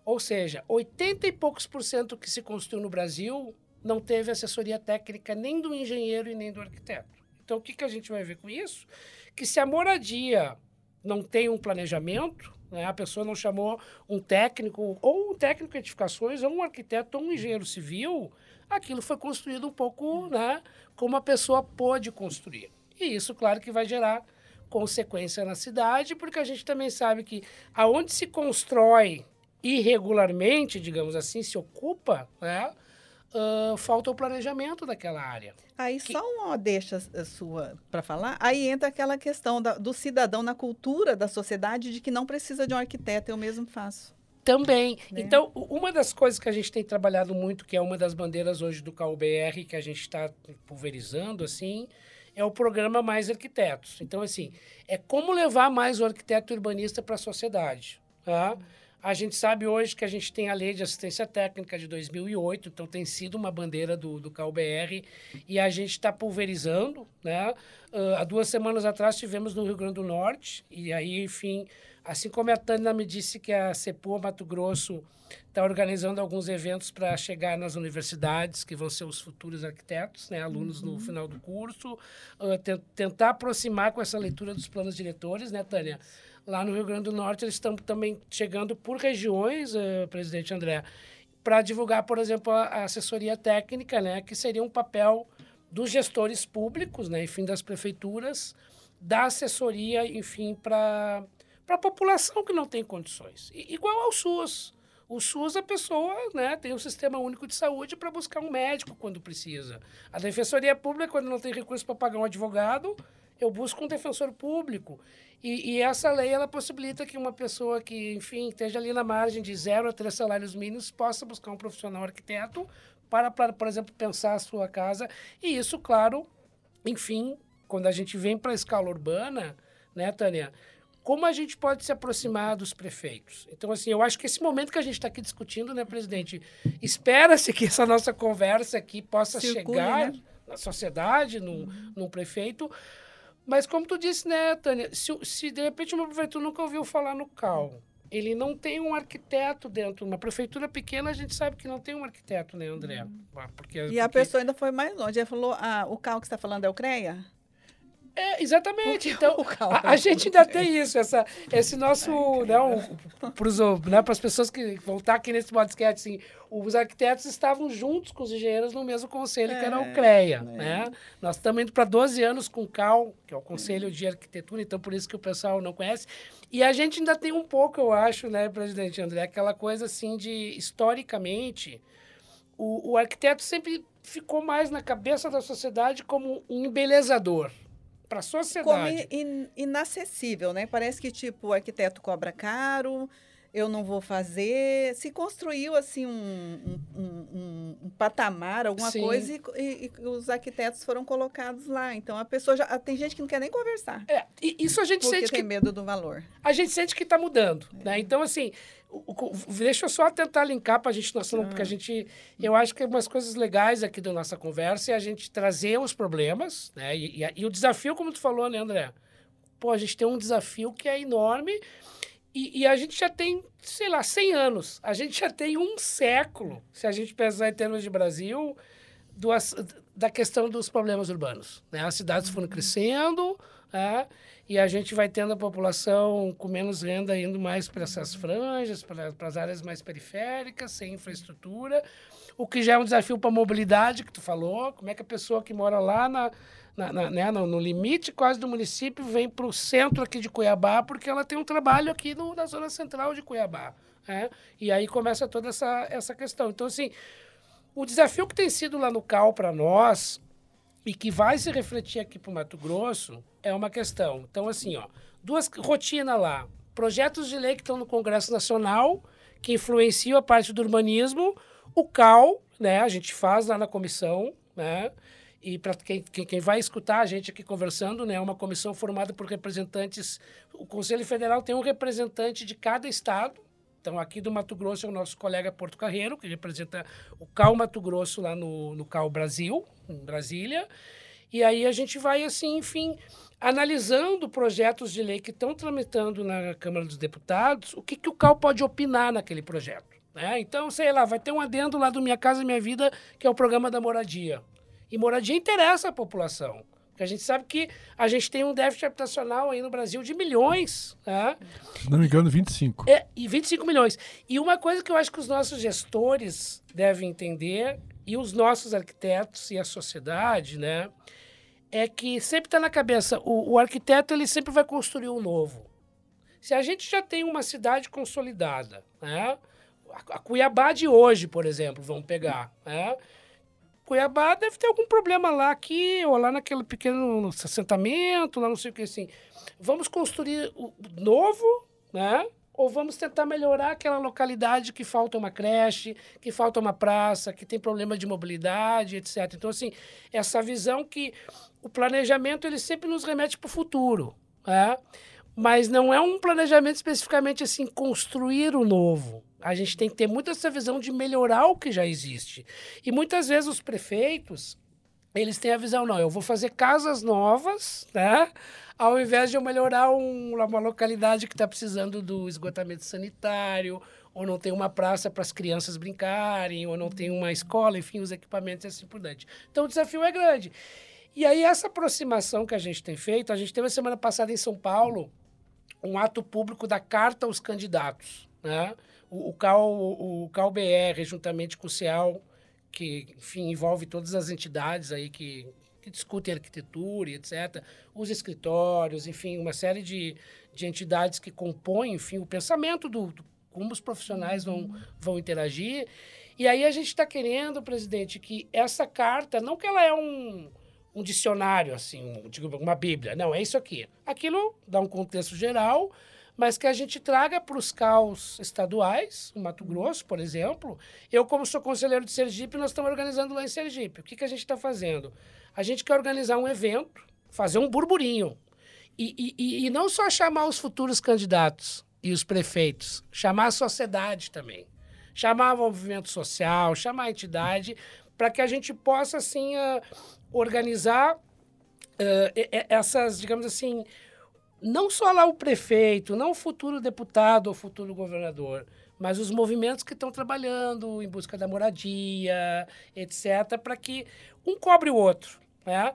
Ou seja, 80 e poucos por cento que se construiu no Brasil não teve assessoria técnica nem do engenheiro e nem do arquiteto. Então, o que, que a gente vai ver com isso? Que se a moradia não tem um planejamento, né? a pessoa não chamou um técnico, ou um técnico de edificações, ou um arquiteto, ou um engenheiro civil, aquilo foi construído um pouco né, como a pessoa pôde construir. E isso, claro, que vai gerar consequência na cidade, porque a gente também sabe que aonde se constrói irregularmente, digamos assim, se ocupa, né, uh, falta o planejamento daquela área. Aí que... só uma deixa sua para falar, aí entra aquela questão da, do cidadão na cultura da sociedade de que não precisa de um arquiteto, eu mesmo faço. Também. Né? Então, uma das coisas que a gente tem trabalhado muito, que é uma das bandeiras hoje do CalBR, que a gente está pulverizando, assim, é o programa Mais Arquitetos. Então, assim, é como levar mais o arquiteto urbanista para a sociedade. Tá? A gente sabe hoje que a gente tem a lei de assistência técnica de 2008, então tem sido uma bandeira do, do CalBR e a gente está pulverizando. Né? Uh, há duas semanas atrás tivemos no Rio Grande do Norte, e aí, enfim, assim como a Tânia me disse que a CEPUA Mato Grosso está organizando alguns eventos para chegar nas universidades, que vão ser os futuros arquitetos, né, alunos uhum. no final do curso, uh, tentar aproximar com essa leitura dos planos diretores, né, Tânia? Lá no Rio Grande do Norte, eles estão também chegando por regiões, uh, presidente André, para divulgar, por exemplo, a, a, assessoria técnica, né, que seria um papel dos gestores públicos, né, enfim, das prefeituras, da assessoria, enfim, para a população que não tem condições. Igual ao SUS. O SUS, a pessoa né, tem um sistema único de saúde para buscar um médico quando precisa. A defensoria pública, quando não tem recurso para pagar um advogado, eu busco um defensor público. E, e, essa lei ela possibilita que uma pessoa que, enfim, esteja ali na margem de zero a três salários mínimos possa buscar um profissional arquiteto para, para, por exemplo, pensar a sua casa. E isso, claro, enfim, quando a gente vem para a escala urbana, né, Tânia? Como a gente pode se aproximar dos prefeitos? Então, assim, eu acho que esse momento que a gente está aqui discutindo, né, presidente, espera-se que essa nossa conversa aqui possa Circule, chegar né? na sociedade, no, uhum. no prefeito, mas como tu disse, né, Tânia, se, se de repente uma prefeitura nunca ouviu falar no CAL, ele não tem um arquiteto dentro. Uma prefeitura pequena, a gente sabe que não tem um arquiteto, né, André? Uhum. Porque, e porque... a pessoa ainda foi mais longe. Ele falou, ah, o CAL que você está falando é o CREA? É, exatamente. Então, a, a, gente ainda tem isso, essa, esse nosso. não, né, para as pessoas que vão estar aqui nesse podcast, assim, os arquitetos estavam juntos com os engenheiros no mesmo conselho, é, que era o é, CREA. É. Né? Nós estamos indo para 12 anos com o CAL, que é o Conselho de Arquitetura, então por isso que o pessoal não conhece. E a gente ainda tem um pouco, eu acho, né, presidente André, aquela coisa assim de, historicamente, o, o arquiteto sempre ficou mais na cabeça da sociedade como um embelezador para a sociedade. Como in, inacessível, né? Parece que tipo o arquiteto cobra caro, eu não vou fazer. Se construiu assim um, um, um, um patamar, alguma Sim. coisa, e, e, e, os arquitetos foram colocados lá. Então a pessoa já. Tem gente que não quer nem conversar. É, e isso a gente sente tem que. medo do valor. A gente sente que está mudando. É. Né? Então, assim, deixa eu só tentar linkar para a gente, nós falamos, porque a ah. gente. Eu acho que umas coisas legais aqui da nossa conversa é a gente trazer os problemas, né? E, e, e o desafio, como tu falou, né, André? Pô, a gente tem um desafio que é enorme e, e, a gente já tem, sei lá, 100 anos. A gente já tem um século, se a gente pensar em termos de Brasil, do, da questão dos problemas urbanos. Né? As cidades foram uhum. crescendo né? E a gente vai tendo a população com menos renda indo mais para essas franjas, para as áreas mais periféricas, sem infraestrutura, o que já é um desafio para a mobilidade, que tu falou. Como é que a pessoa que mora lá na na, na, né, no, no, limite quase do município, vem para o centro aqui de Cuiabá, porque ela tem um trabalho aqui no, na zona central de Cuiabá. Né? E aí começa toda essa, essa questão. Então, assim, o desafio que tem sido lá no CAL para nós, e que vai se refletir aqui para o Mato Grosso, é uma questão. Então, assim, ó, duas rotinas lá. Projetos de lei que estão no Congresso Nacional, que influenciam a parte do urbanismo, o CAL, né, a gente faz lá na comissão, né, e para quem, quem, vai escutar a gente aqui conversando, né, é uma comissão formada por representantes. O Conselho Federal tem um representante de cada estado. Então, aqui do Mato Grosso é o nosso colega Porto Carreiro, que representa o CAL Mato Grosso lá no, no CAL Brasil, em Brasília. E aí a gente vai, assim, enfim, analisando projetos de lei que estão tramitando na Câmara dos Deputados, o que, que o CAL pode opinar naquele projeto. Né? Então, sei lá, vai ter um adendo lá do Minha Casa Minha Vida, que é o programa da moradia. E moradia interessa à população. Porque a gente sabe que a gente tem um déficit habitacional aí no Brasil de milhões. Né? Se não me engano, 25. É, e 25 milhões. E uma coisa que eu acho que os nossos gestores devem entender, e os nossos arquitetos e a sociedade, né? É que sempre está na cabeça, o, o arquiteto ele sempre vai construir um novo. Se a gente já tem uma cidade consolidada, né? A Cuiabá de hoje, por exemplo, vamos pegar, né? Cuiabá deve ter algum problema lá aqui, ou lá naquele pequeno assentamento, lá não sei o que assim. Vamos construir o novo, né? Ou vamos tentar melhorar aquela localidade que falta uma creche, que falta uma praça, que tem problema de mobilidade, etc. Então, assim, essa visão que o planejamento ele sempre nos remete para o futuro, né? mas não é um planejamento especificamente assim, construir o novo. A gente tem que ter muito essa visão de melhorar o que já existe. E muitas vezes os prefeitos, eles têm a visão, não, eu vou fazer casas novas, né? Ao invés de eu melhorar um, uma localidade que está precisando do esgotamento sanitário, ou não tem uma praça para as crianças brincarem, ou não tem uma escola, enfim, os equipamentos e assim por diante. Então o desafio é grande. E aí essa aproximação que a gente tem feito, a gente teve a semana passada em São Paulo um ato público da carta aos candidatos, né? o, o, CAL, o, o CAL-BR, juntamente com o CEAL, que, enfim, envolve todas as entidades aí que, que discutem arquitetura e etc., os escritórios, enfim, uma série de, de entidades que compõem, enfim, o pensamento do, do como os profissionais vão, vão interagir. E aí a gente está querendo, presidente, que essa carta, não que ela é um, um dicionário, assim, um, uma bíblia, não, é isso aqui. Aquilo dá um contexto geral, mas que a gente traga para os CAUs estaduais, o Mato Grosso, por exemplo. Eu, como sou conselheiro de Sergipe, nós estamos organizando lá em Sergipe. O que, que a gente está fazendo? A gente quer organizar um evento, fazer um burburinho. E, e, e não só chamar os futuros candidatos e os prefeitos, chamar a sociedade também. Chamar o movimento social, chamar a entidade, para que a gente possa, assim, uh, organizar uh, essas, digamos assim, não só lá o prefeito, não o futuro deputado ou futuro governador, mas os movimentos que estão trabalhando em busca da moradia, etc., para que um cobre o outro. Né?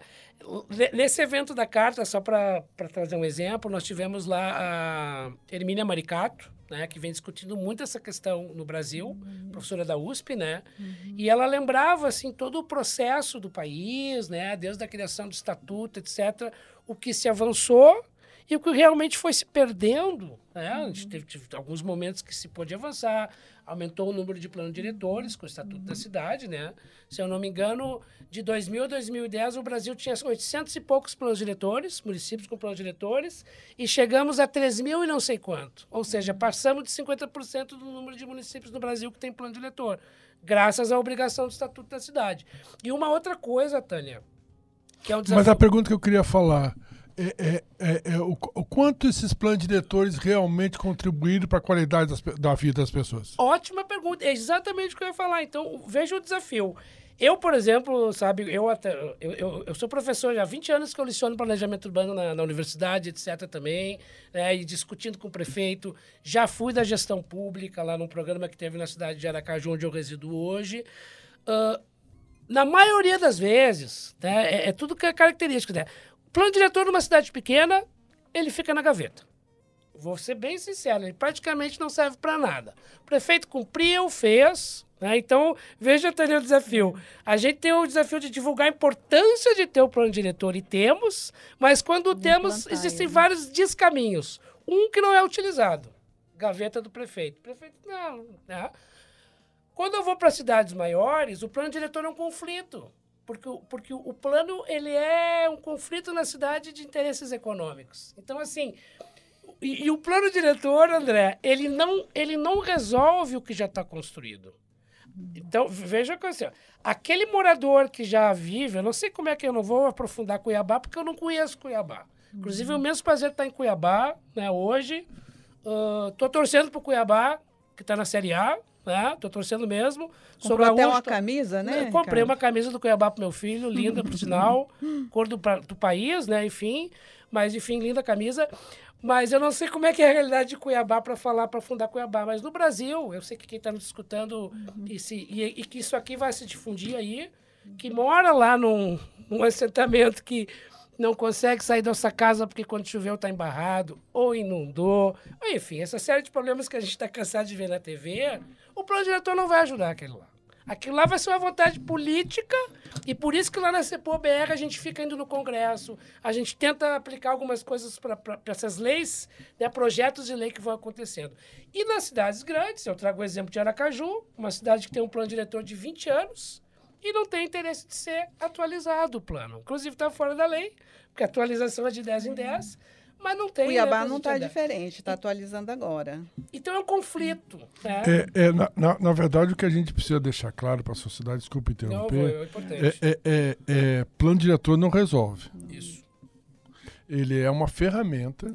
Nesse evento da carta, só para trazer um exemplo, nós tivemos lá a Hermínia Maricato, né, que vem discutindo muito essa questão no Brasil, uhum. professora da USP, né? Uhum. E ela lembrava assim todo o processo do país, né, desde a criação do estatuto, etc, o que se avançou e o que realmente foi se perdendo. Né? A gente teve, teve alguns momentos que se pôde avançar, aumentou o número de planos diretores com o Estatuto da Cidade. Né? Se eu não me engano, de 2000 a 2010, o Brasil tinha 800 e poucos planos diretores, municípios com planos diretores, e chegamos a 3 mil e não sei quanto. Ou seja, passamos de 50% do número de municípios no Brasil que tem plano diretor, graças à obrigação do Estatuto da Cidade. E uma outra coisa, Tânia, que é um desafio... Mas a pergunta que eu queria falar é, é, é, é o, o, quanto esses planos diretores realmente contribuíram para a qualidade das, da vida das pessoas? Ótima pergunta, é exatamente o que eu ia falar. Então, veja o desafio. Eu, por exemplo, sabe, eu, até, eu, eu, eu, sou professor já há 20 anos que eu leciono planejamento urbano na, na universidade, etc. também, né, e discutindo com o prefeito. Já fui da gestão pública lá num programa que teve na cidade de Aracaju, onde eu resido hoje. Uh, na maioria das vezes, né, é, é, tudo que é característico. Né? Plano diretor numa cidade pequena, ele fica na gaveta. Vou ser bem sincero, ele praticamente não serve para nada. O prefeito cumpriu, fez, né? Então, veja também o desafio. A gente tem o desafio de divulgar a importância de ter o plano diretor, e temos, mas quando temos, existem ele. vários descaminhos. Um que não é utilizado, gaveta do prefeito. Prefeito, não. Né? Quando eu vou para cidades maiores, o plano diretor é um conflito. Porque, porque o plano ele é um conflito na cidade de interesses econômicos. Então, assim, e, e o plano diretor, André, ele não, ele não resolve o que já está construído. Então, veja que assim, aquele morador que já vive, eu não sei como é que eu não vou aprofundar Cuiabá, porque eu não conheço Cuiabá. Inclusive, o mesmo prazer estar em Cuiabá, né, hoje. Estou uh, torcendo para o Cuiabá, que está na Série A, né? Tô torcendo mesmo. Comprou Sou até uma camisa, né? Eu comprei uma camisa do Cuiabá pro meu filho, linda, por sinal. cor do, do país, né? Enfim. Mas, enfim, linda camisa. Mas eu não sei como é que é a realidade de Cuiabá para falar, para fundar Cuiabá. Mas no Brasil, eu sei que quem está nos escutando uhum. e, se, e, e, que isso aqui vai se difundir aí, que mora lá num, num assentamento que não consegue sair dessa casa porque quando choveu está embarrado, ou inundou, ou enfim, essa série de problemas que a gente está cansado de ver na TV, o plano diretor não vai ajudar aquele lá. Aquilo lá vai ser uma vontade política e por isso que lá na CEPOBR a gente fica indo no Congresso, a gente tenta aplicar algumas coisas para essas leis, né, projetos de lei que vão acontecendo. E nas cidades grandes, eu trago o exemplo de Aracaju, uma cidade que tem um plano diretor de 20 anos e não tem interesse de ser atualizado o plano. Inclusive está fora da lei, porque a atualização é de 10 em 10 mas não tem. Cuiabá né, não está diferente, está atualizando agora. Então é um conflito. Né? É, é na, na, na, verdade, o que a gente precisa deixar claro para a sociedade, desculpe interromper, não, é, importante. É, é, é, plano diretor não resolve. Isso. Ele é uma ferramenta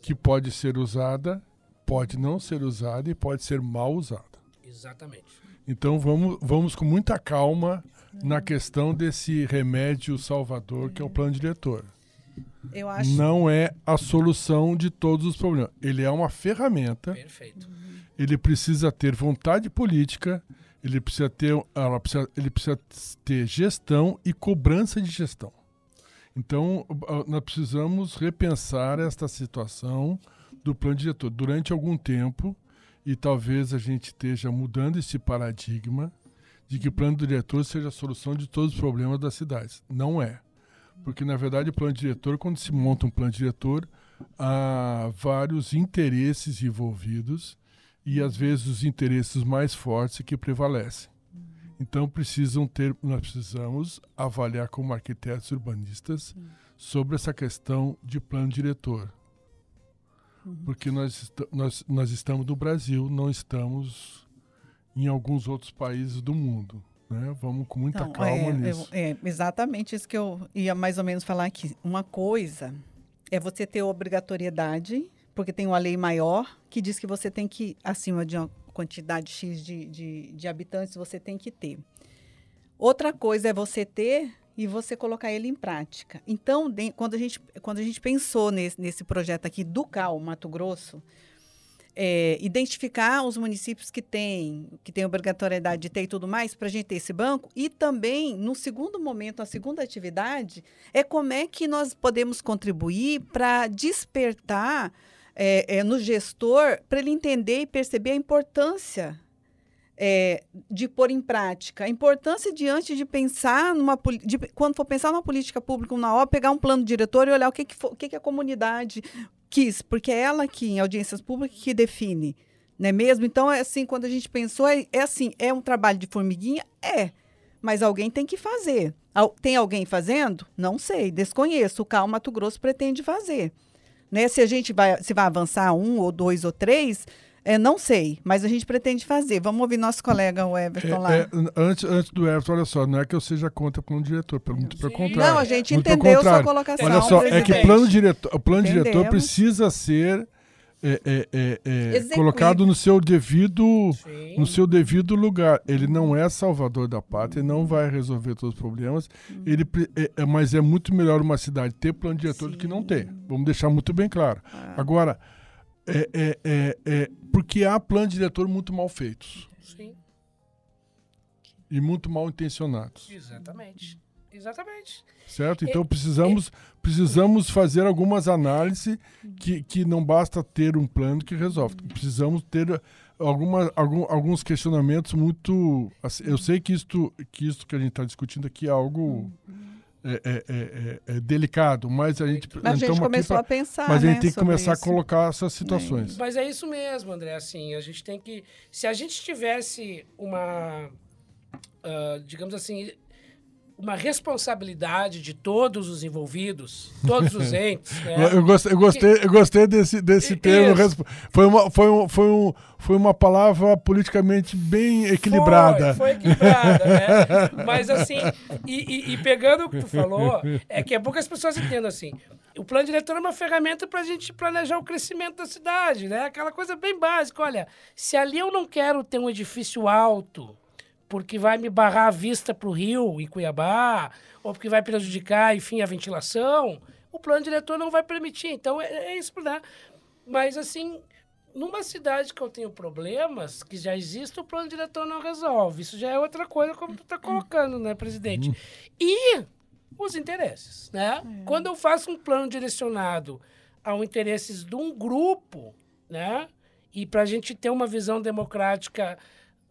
que pode ser usada, pode não ser usada e pode ser mal usada. Exatamente. Então vamos, vamos com muita calma na questão desse remédio salvador que é o plano diretor. Acho... Não é a solução de todos os problemas. Ele é uma ferramenta. Perfeito. Ele precisa ter vontade política, ele precisa ter, ela precisa, ele precisa ter gestão e cobrança de gestão. Então, nós precisamos repensar esta situação do plano diretor durante algum tempo e talvez a gente esteja mudando esse paradigma de que o plano diretor seja a solução de todos os problemas das cidades. Não é. Porque, na verdade, o plano diretor, quando se monta um plano diretor, há vários interesses envolvidos e, às vezes, os interesses mais fortes que prevalecem. Então, precisam ter, nós precisamos avaliar como arquitetos urbanistas sobre essa questão de plano diretor. Porque nós, nós, nós estamos no Brasil, não estamos em alguns outros países do mundo. Né? Vamos com muita então, calma é, nisso. É, exatamente isso que eu ia mais ou menos falar aqui. Uma coisa é você ter obrigatoriedade, porque tem uma lei maior que diz que você tem que, acima de uma quantidade X de, de, de habitantes, você tem que ter. Outra coisa é você ter e você colocar ele em prática. Então, de, quando, a gente, quando a gente pensou nesse, nesse projeto aqui do CAL Mato Grosso, é, identificar os municípios que têm que têm obrigatoriedade de ter e tudo mais para a gente ter esse banco e também no segundo momento a segunda atividade é como é que nós podemos contribuir para despertar é, é, no gestor para ele entender e perceber a importância é, de pôr em prática. A importância diante de pensar numa de, quando for pensar numa política pública na hora, pegar um plano diretor e olhar o que, que, for, o que, que a comunidade quis, porque é ela aqui, em audiências públicas, que define. Não é mesmo? Então, é assim, quando a gente pensou, é, é assim, é um trabalho de formiguinha? É. Mas alguém tem que fazer. Tem alguém fazendo? Não sei, desconheço. O CAL Mato Grosso pretende fazer. Né? Se a gente vai, se vai avançar um ou dois ou três, é, não sei, mas a gente pretende fazer. Vamos ouvir nosso colega, o Everton, é, lá. É, antes, antes do Everton, olha só, não é que eu seja contra o plano diretor, pelo, muito pelo contrário. Não, a gente entendeu sua colocação. Olha só, é que plano diretor, o plano Entendemos. diretor precisa ser é, é, é, é colocado no seu devido no seu devido lugar. Ele não é salvador da pátria, não vai resolver todos os problemas. Hum. Ele, mas é muito melhor uma cidade ter plano diretor Sim. do que não ter. Vamos deixar muito bem claro. Ah. Agora é, é, é, é, porque há planos diretor muito mal feitos. Sim. E muito mal intencionados. Exatamente. Exatamente. Certo? Então precisamos, precisamos fazer algumas análises que, que não basta ter um plano que resolve. Precisamos ter alguma, algum, alguns questionamentos muito. Assim, eu sei que isto, que isto que a gente está discutindo aqui é algo é, é, é, é, delicado, mas a gente. Mas a gente começou pra, a pensar. Mas a gente né, tem que começar isso. a colocar essas situações. Mas é isso mesmo, André. Assim, a gente tem que. Se a gente tivesse uma. Uh, digamos assim, uma responsabilidade de todos os envolvidos, todos os entes. Né? Eu gostei, eu gostei, eu gostei desse, desse termo. Foi uma, foi, um, foi, um, foi uma palavra politicamente bem equilibrada. Foi, foi equilibrada, né? Mas assim, e, e, e, pegando o que tu falou, é que é bom que as pessoas entendam assim. O plano diretor é uma ferramenta para a gente planejar o crescimento da cidade, né? Aquela coisa bem básica. Olha, se ali eu não quero ter um edifício alto, porque vai me barrar a vista para o rio em Cuiabá, ou porque vai prejudicar, enfim, a ventilação, o plano diretor não vai permitir. Então, é, é isso, né? Mas, assim, numa cidade que eu tenho problemas, que já existe, o plano diretor não resolve. Isso já é outra coisa, como tu está colocando, né, presidente? E os interesses, né? É. Quando eu faço um plano direcionado ao interesses de um grupo, né? E para a gente ter uma visão democrática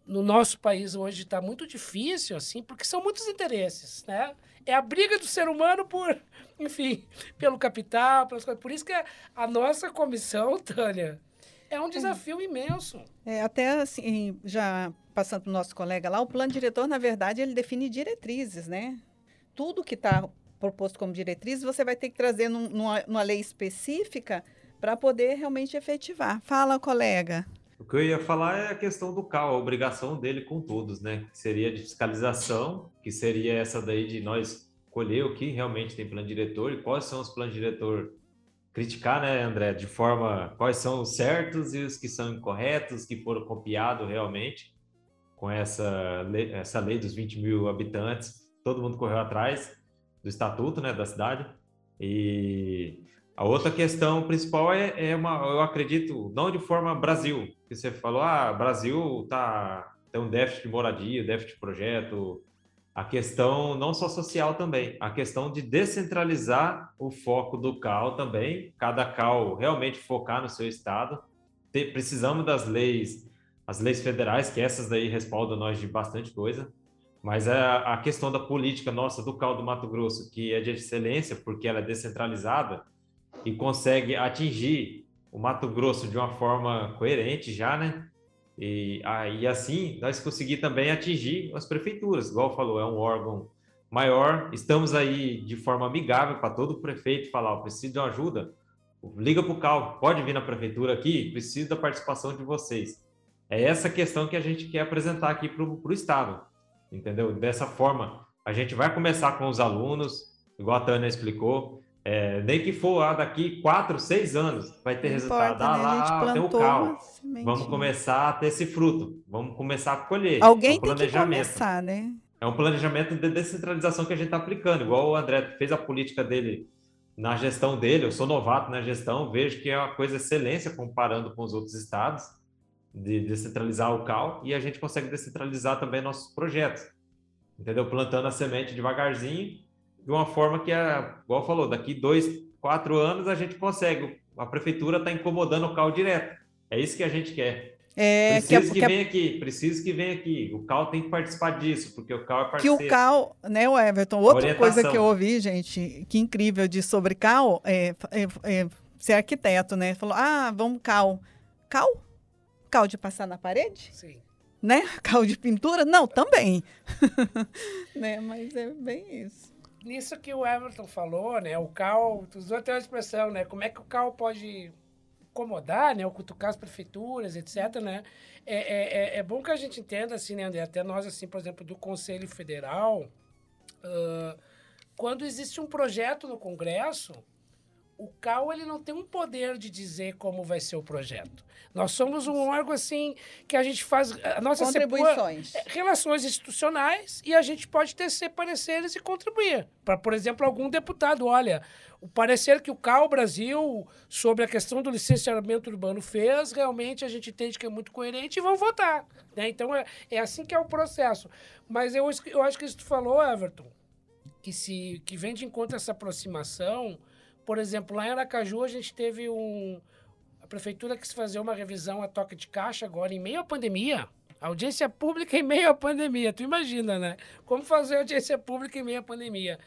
no nosso país hoje está muito difícil, assim, porque são muitos interesses, né? É a briga do ser humano por, enfim, pelo capital, pelas coisas. Por isso que a nossa comissão, Tânia, é um desafio é. imenso. É, até assim, já passando para o nosso colega lá, o plano diretor, na verdade, ele define diretrizes, né? Tudo que está proposto como diretriz, você vai ter que trazer num, numa, numa lei específica para poder realmente efetivar. Fala, colega. O que eu ia falar é a questão do CAL, a obrigação dele com todos, né? Que seria de fiscalização, que seria essa daí de nós colher o que realmente tem plano diretor e quais são os planos diretor. Criticar, né, André, de forma quais são os certos e os que são incorretos, que foram copiados realmente com essa lei, essa lei dos 20 mil habitantes. Todo mundo correu atrás do estatuto, né, da cidade. E a outra questão principal é, é uma, eu acredito, não de forma Brasil, que você falou, ah, Brasil tá tem um déficit de moradia, déficit de projeto. A questão não só social também, a questão de descentralizar o foco do CAL também, cada CAL realmente focar no seu estado. precisamos das leis, as leis federais, que essas daí respaldam nós de bastante coisa, mas a, é a questão da política nossa do CAL do Mato Grosso, que é de excelência, porque ela é descentralizada, e consegue atingir o Mato Grosso de uma forma coerente já, né? E, aí assim nós conseguimos também atingir as prefeituras, igual falou, é um órgão maior. Estamos aí de forma amigável para todo prefeito falar: oh, preciso de uma ajuda, liga para o CAL, pode vir na prefeitura aqui, preciso da participação de vocês. É essa questão que a gente quer apresentar aqui para o Estado, entendeu? Dessa forma, a gente vai começar com os alunos, igual a Tânia explicou, é, nem que for ah, daqui quatro, seis anos, vai ter Não resultado. Importa, ah, né? lá tem o cal. Vamos começar a ter esse fruto. Vamos começar a colher. Alguém é um tem que começar, né? É um planejamento de descentralização que a gente está aplicando. Igual o André fez a política dele na gestão dele. Eu sou novato na gestão, vejo que é uma coisa excelência comparando com os outros estados de descentralizar o cal e a gente consegue descentralizar também nossos projetos. Entendeu? Plantando a semente devagarzinho de uma forma que, a, igual falou, daqui dois, quatro anos a gente consegue. A prefeitura está incomodando o CAL direto. É isso que a gente quer. É, preciso que, que, que venha aqui, preciso que venha aqui. O Cal tem que participar disso, porque o Cal é parceiro. Que o Cal, né, o Everton, outra coisa que eu ouvi, gente, que incrível de sobre Cal, é, é, é ser arquiteto, né? Falou, ah, vamos Cal. Cal? Cal de passar na parede? Sim. Né? Cal de pintura? Não, também. né? Mas é bem isso. Nisso que o Everton falou, né? O Cal, usou até uma expressão, né? Como é que o Cal pode incomodar, né, ou cutucar as prefeituras, etc., né, é, é, é, é bom que a gente entenda, assim, né, André, até nós, assim, por exemplo, do Conselho Federal, uh, quando existe um projeto no Congresso, o CAL ele não tem um poder de dizer como vai ser o projeto. Nós somos um órgão assim que a gente faz a nossa contribuições, é, relações institucionais e a gente pode tecer pareceres e contribuir. Para, por exemplo, algum deputado, olha, o parecer que o CAL Brasil sobre a questão do licenciamento urbano fez, realmente a gente entende que é muito coerente e vão votar. Né? Então é, é assim que é o processo. Mas eu, eu acho que isso tu falou, Everton, que se que vem de encontro essa aproximação por exemplo, lá em Aracaju a gente teve um. A prefeitura quis fazer uma revisão a toque de caixa agora em meio à pandemia. Audiência pública em meio à pandemia. Tu imagina, né? Como fazer audiência pública em meio à pandemia.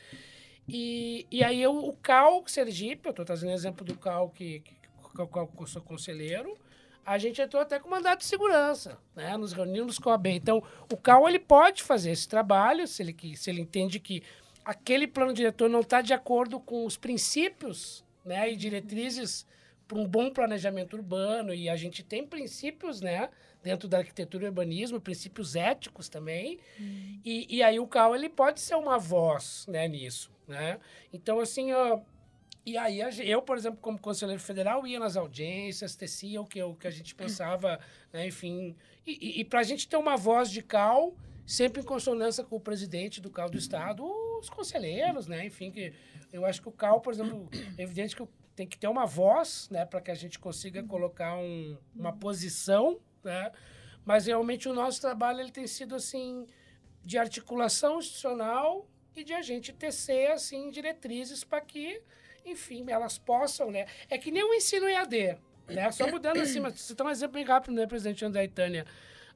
E, e aí eu, o CAL Sergipe, eu estou trazendo exemplo do CAL que, que, que, eu sou conselheiro, a gente entrou até com mandato de segurança, né? Nos reunimos com a AB. Então, o CAL ele pode fazer esse trabalho, se ele, se ele entende que aquele plano diretor não está de acordo com os princípios né, e diretrizes para um bom planejamento urbano, e a gente tem princípios né, dentro da arquitetura e urbanismo, princípios éticos também, hum. e, e aí o CAL ele pode ser uma voz né, nisso. Né? Então, assim, ó, e aí eu, por exemplo, como conselheiro federal, ia nas audiências, tecia o que, o que a gente pensava, né, enfim, e, e, e para a gente ter uma voz de CAL sempre em consonância com o presidente do CAL do Estado, os conselheiros, né? Enfim, que eu acho que o CAL, por exemplo, é evidente que tem que ter uma voz, né, para que a gente consiga colocar um, uma posição, né? Mas realmente o nosso trabalho ele tem sido assim de articulação institucional e de a gente tecer assim diretrizes para que, enfim, elas possam, né? É que nem o ensino EAD, né? Só mudando assim, mas você dá um exemplo bem rápido, né, presidente André Itânia?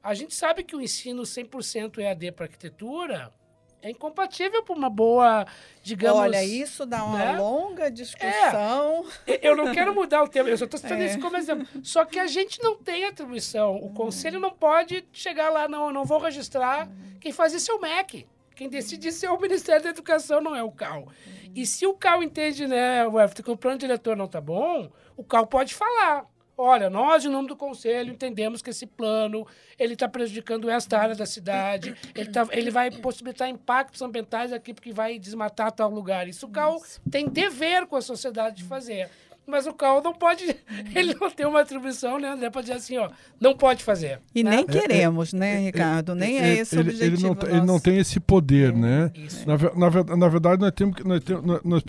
A gente sabe que o ensino 100% EAD para arquitetura é incompatível para uma boa, digamos. Olha, isso dá uma né? longa discussão. É, eu não quero mudar o tema, eu só estou citando é. isso como exemplo. Só que a gente não tem atribuição. O conselho não pode chegar lá, não, eu não vou registrar. Quem faz isso é o MEC. Quem decide isso é o Ministério da Educação, não é o CAL. E se o CAL entende, né, o que o plano diretor não está bom, o CAL pode falar. Olha, nós, em nome do Conselho, entendemos que esse plano ele está prejudicando esta área da cidade, ele, tá, ele vai possibilitar impactos ambientais aqui porque vai desmatar tal lugar. Isso o CAL tem dever com a sociedade de fazer. Mas o CAL não pode, ele não tem uma atribuição, né, André, para dizer assim, ó, não pode fazer. E né? nem queremos, é, né, Ricardo? Nem é, é esse o objetivo ele não, ele não tem esse poder, né? Na, na, na, verdade, nós temos que. Nós temos, nós,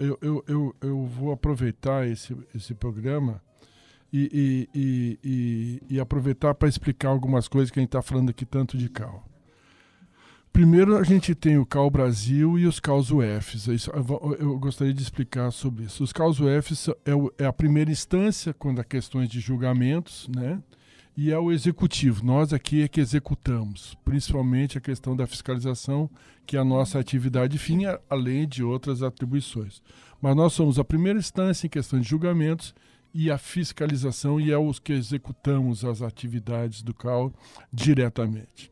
eu, eu, eu, eu vou aproveitar esse, esse programa e, e, e, e aproveitar para explicar algumas coisas que a gente está falando aqui tanto de cal. Primeiro, a gente tem o CAL Brasil e os CAUS UFs. Isso, eu, gostaria de explicar sobre isso. Os CAUS UFs é, é, a primeira instância quando há questões de julgamentos, né? E é o executivo. Nós aqui é que executamos, principalmente a questão da fiscalização, que é a nossa atividade fim, além de outras atribuições. Mas nós somos a primeira instância em questão de julgamentos e a fiscalização e é os que executamos as atividades do CAL diretamente.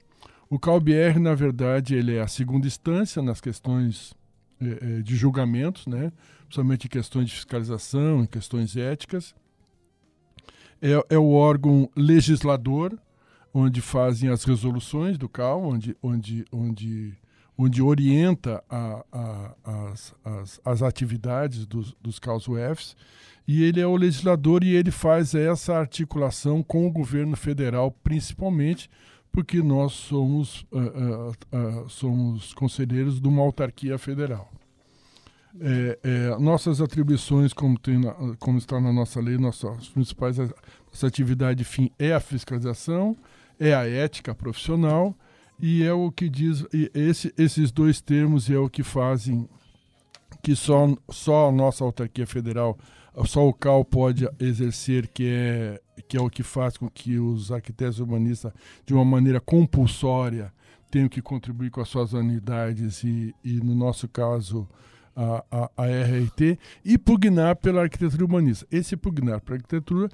O CAL-BR, na verdade, ele é a segunda instância nas questões eh, de julgamentos, né? principalmente em questões de fiscalização, em questões éticas. É, é o órgão legislador, onde fazem as resoluções do CAL, onde, onde, onde, onde orienta a, a, as, as, as atividades dos, dos CAUS-UFs e ele é o legislador e ele faz essa articulação com o governo federal, principalmente porque nós somos, uh, uh, uh, somos conselheiros de uma autarquia federal. É, é, nossas atribuições, como, na, como está na nossa lei, nossas principais nossa atividade fim é a fiscalização, é a ética profissional e é o que diz esse, esses dois termos é o que fazem que só, só a nossa autarquia federal só o CAL pode exercer, que é, que é o que faz com que os arquitetos urbanistas, de uma maneira compulsória, tenham que contribuir com as suas unidades e, e no nosso caso, a, a, a RRT, e pugnar pela arquitetura humanista. Esse pugnar pela arquitetura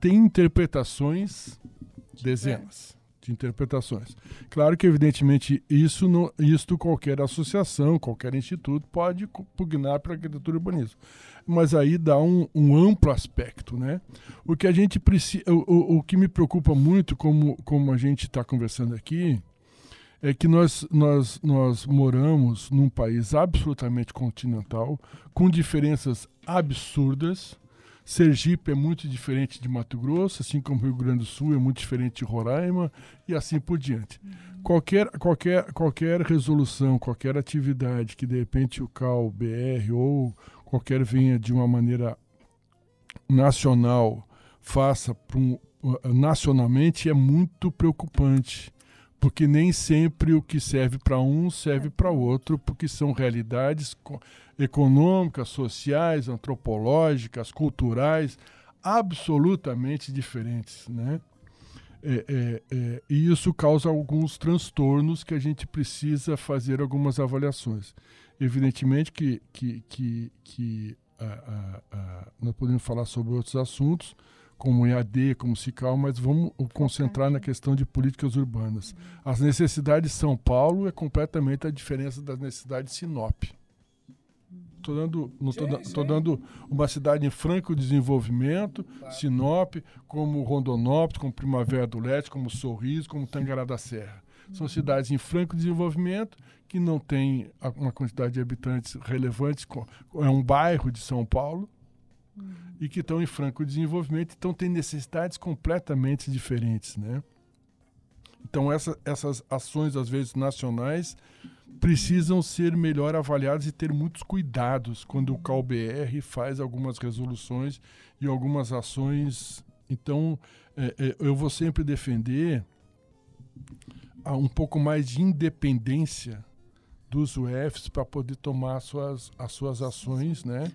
tem interpretações, dezenas de interpretações. Claro que, evidentemente, isso não, isto qualquer associação, qualquer instituto pode pugnar para arquitetura e urbanismo. Mas aí dá um, um, amplo aspecto, né? O que a gente precisa, o, o, o que me preocupa muito, como, como a gente está conversando aqui, é que nós, nós, nós moramos num país absolutamente continental, com diferenças absurdas. Sergipe é muito diferente de Mato Grosso, assim como Rio Grande do Sul é muito diferente de Roraima e assim por diante. Uhum. Qualquer, qualquer, qualquer resolução, qualquer atividade que de repente o CAL, BR ou qualquer venha de uma maneira nacional faça um, nacionalmente é muito preocupante porque nem sempre o que serve para um serve para outro, porque são realidades econômicas, sociais, antropológicas, culturais absolutamente diferentes, né? É, é, é, e isso causa alguns transtornos que a gente precisa fazer algumas avaliações. Evidentemente que, que, que, que a, a, a, nós podemos falar sobre outros assuntos, como EAD, como CICAL, mas vamos concentrar na questão de políticas urbanas. As necessidades de São Paulo é completamente a diferença das necessidades de Sinop. Estou dando, não tô, dando uma cidade em franco desenvolvimento, claro. Sinop, como Rondonópolis, como Primavera do Leste, como Sorriso, como Tangará da Serra. São uhum. cidades em franco desenvolvimento que não têm uma quantidade de habitantes relevante, é um bairro de São Paulo, e que estão em franco desenvolvimento, então têm necessidades completamente diferentes, né? Então essa, essas ações às vezes nacionais precisam ser melhor avaliadas e ter muitos cuidados quando o CalBR faz algumas resoluções e algumas ações. Então é, é, eu vou sempre defender um pouco mais de independência dos UFs para poder tomar as suas, as suas ações, né?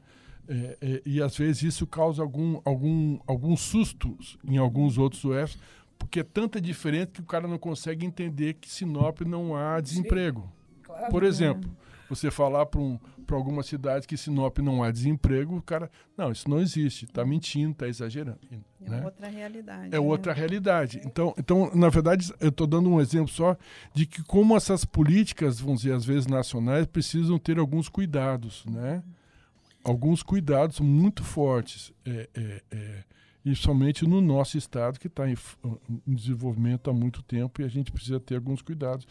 É, é, e às vezes isso causa algum, algum, alguns sustos em alguns outros UFs, porque é tanta diferença que o cara não consegue entender que Sinop não há desemprego. Claro, Por exemplo, você falar para um, algumas cidades que Sinop não há desemprego, o cara, não, isso não existe, está mentindo, está exagerando. É né? outra realidade. É né? outra realidade. Então, então, na verdade, eu estou dando um exemplo só de que como essas políticas, vamos dizer, às vezes nacionais, precisam ter alguns cuidados, né? Alguns cuidados muito fortes, é, é, é, e somente no nosso estado, que está em, em, desenvolvimento há muito tempo, e a gente precisa ter alguns cuidados.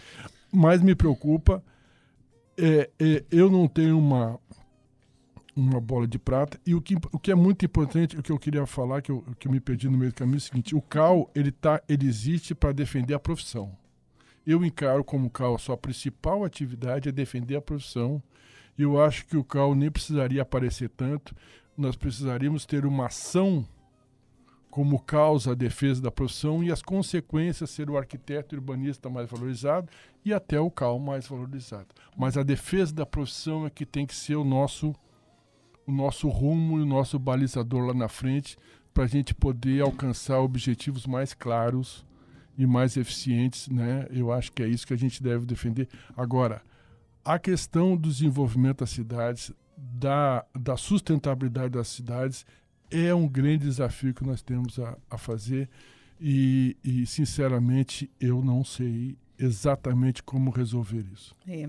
Mas me preocupa, é, é, eu não tenho uma, uma bola de prata, e o que, o que é muito importante, o que eu queria falar, que eu, que eu me perdi no meio do caminho, é o seguinte, o CAL, ele, tá, ele existe para defender a profissão. Eu encaro como CAL a sua principal atividade é defender a profissão, eu acho que o CAL nem precisaria aparecer tanto, nós precisaríamos ter uma ação como causa a defesa da profissão e as consequências ser o arquiteto urbanista mais valorizado e até o CAL mais valorizado. Mas a defesa da profissão é que tem que ser o nosso, o nosso rumo e o nosso balizador lá na frente para a gente poder alcançar objetivos mais claros e mais eficientes, né? Eu acho que é isso que a gente deve defender. Agora, a questão do desenvolvimento das cidades, da, da sustentabilidade das cidades, é um grande desafio que nós temos a, a fazer e, e, sinceramente, eu não sei exatamente como resolver isso. É.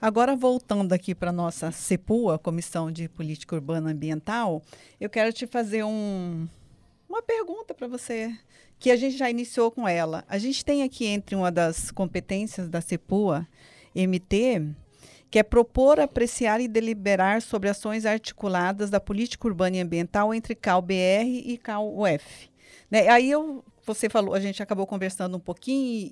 Agora, voltando aqui para a nossa CEPUA, Comissão de Política Urbana Ambiental, eu quero te fazer um, uma pergunta para você, que a gente já iniciou com ela. A gente tem aqui entre uma das competências da CEPUA, MT, que é propor, apreciar e deliberar sobre ações articuladas da política urbana e ambiental entre CalBR e CalUF. Né? Aí eu, você falou, a gente acabou conversando um pouquinho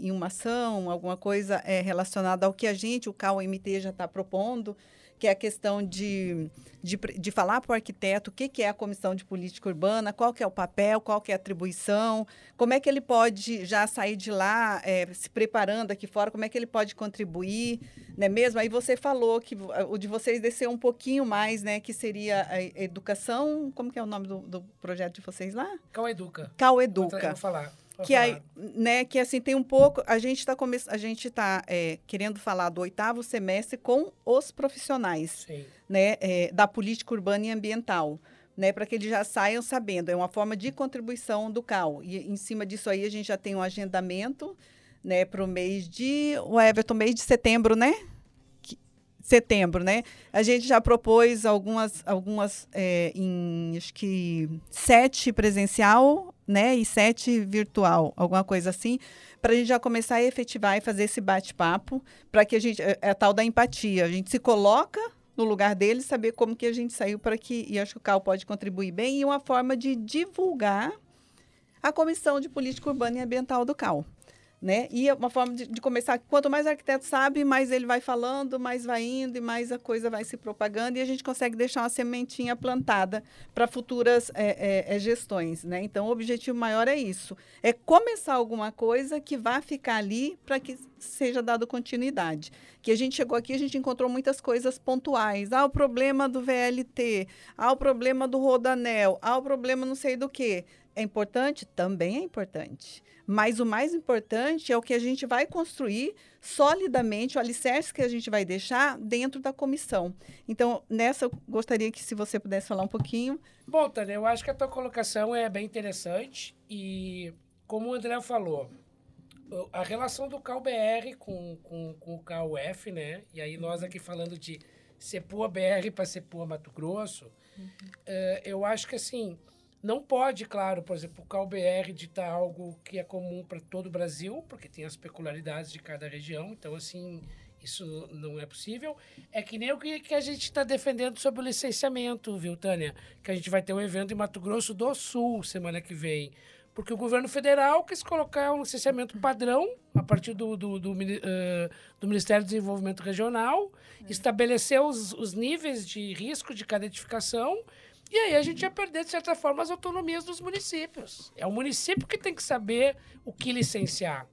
em uma ação, alguma coisa é, relacionada ao que a gente, o CalMT, já está propondo, que é a questão de, de, de falar para o arquiteto o que, que é a comissão de política urbana, qual que é o papel, qual que é a atribuição, como é que ele pode já sair de lá é, se preparando aqui fora, como é que ele pode contribuir, né mesmo? Aí você falou que o de vocês desceu um pouquinho mais, né, que seria a educação, como que é o nome do, do projeto de vocês lá? Cal Educa. Cal Educa. Vou falar que aí, né, que assim tem um pouco, a gente está come, a gente tá é, querendo falar do oitavo semestre com os profissionais, Sim. né, é, da política urbana e ambiental, né, para que eles já saiam sabendo, é uma forma de contribuição do CAL. E em cima disso aí a gente já tem um agendamento, né, para o mês de, o Everton, mês de setembro, né? setembro, né? A gente já propôs algumas, algumas é, em acho que sete presencial, né? E sete virtual, alguma coisa assim, para a gente já começar a efetivar e fazer esse bate-papo, para que a gente é, é a tal da empatia, a gente se coloca no lugar dele, saber como que a gente saiu para que e acho que o Cal pode contribuir bem e uma forma de divulgar a comissão de política urbana e ambiental do Cal né? E é uma forma de, de, começar, quanto mais arquiteto sabe, mais ele vai falando, mais vai indo e mais a coisa vai se propagando e a gente consegue deixar uma sementinha plantada para futuras é, é, é, gestões, né? Então, o objetivo maior é isso, é começar alguma coisa que vá ficar ali para que seja dado continuidade. Que a gente chegou aqui, a gente encontrou muitas coisas pontuais. Ah, o problema do VLT, ah, o problema do Rodanel, ah, o problema não sei do que. É importante? Também é importante. Mas o mais importante é o que a gente vai construir solidamente, o alicerce que a gente vai deixar dentro da comissão. Então, nessa, eu gostaria que se você pudesse falar um pouquinho. Bom, Tânia, eu acho que a tua colocação é bem interessante e, como o André falou, a relação do CalBR com, com, com o CalUF, né? E aí nós aqui falando de Sepua BR para Sepua Mato Grosso, uhum. uh, eu acho que assim não pode, claro, por exemplo, o CalBR ditar algo que é comum para todo o Brasil, porque tem as peculiaridades de cada região, então, assim, isso não é possível. É que nem o que a gente está defendendo sobre o licenciamento, viu, Tânia? Que a gente vai ter um evento em Mato Grosso do Sul semana que vem. Porque o governo federal quis colocar um licenciamento padrão a partir do, do, do, uh, do Ministério do Desenvolvimento Regional, é. estabeleceu os, os níveis de risco de cada edificação e aí a gente ia perder, de certa forma, as autonomias dos municípios. É o município que tem que saber o que licenciar.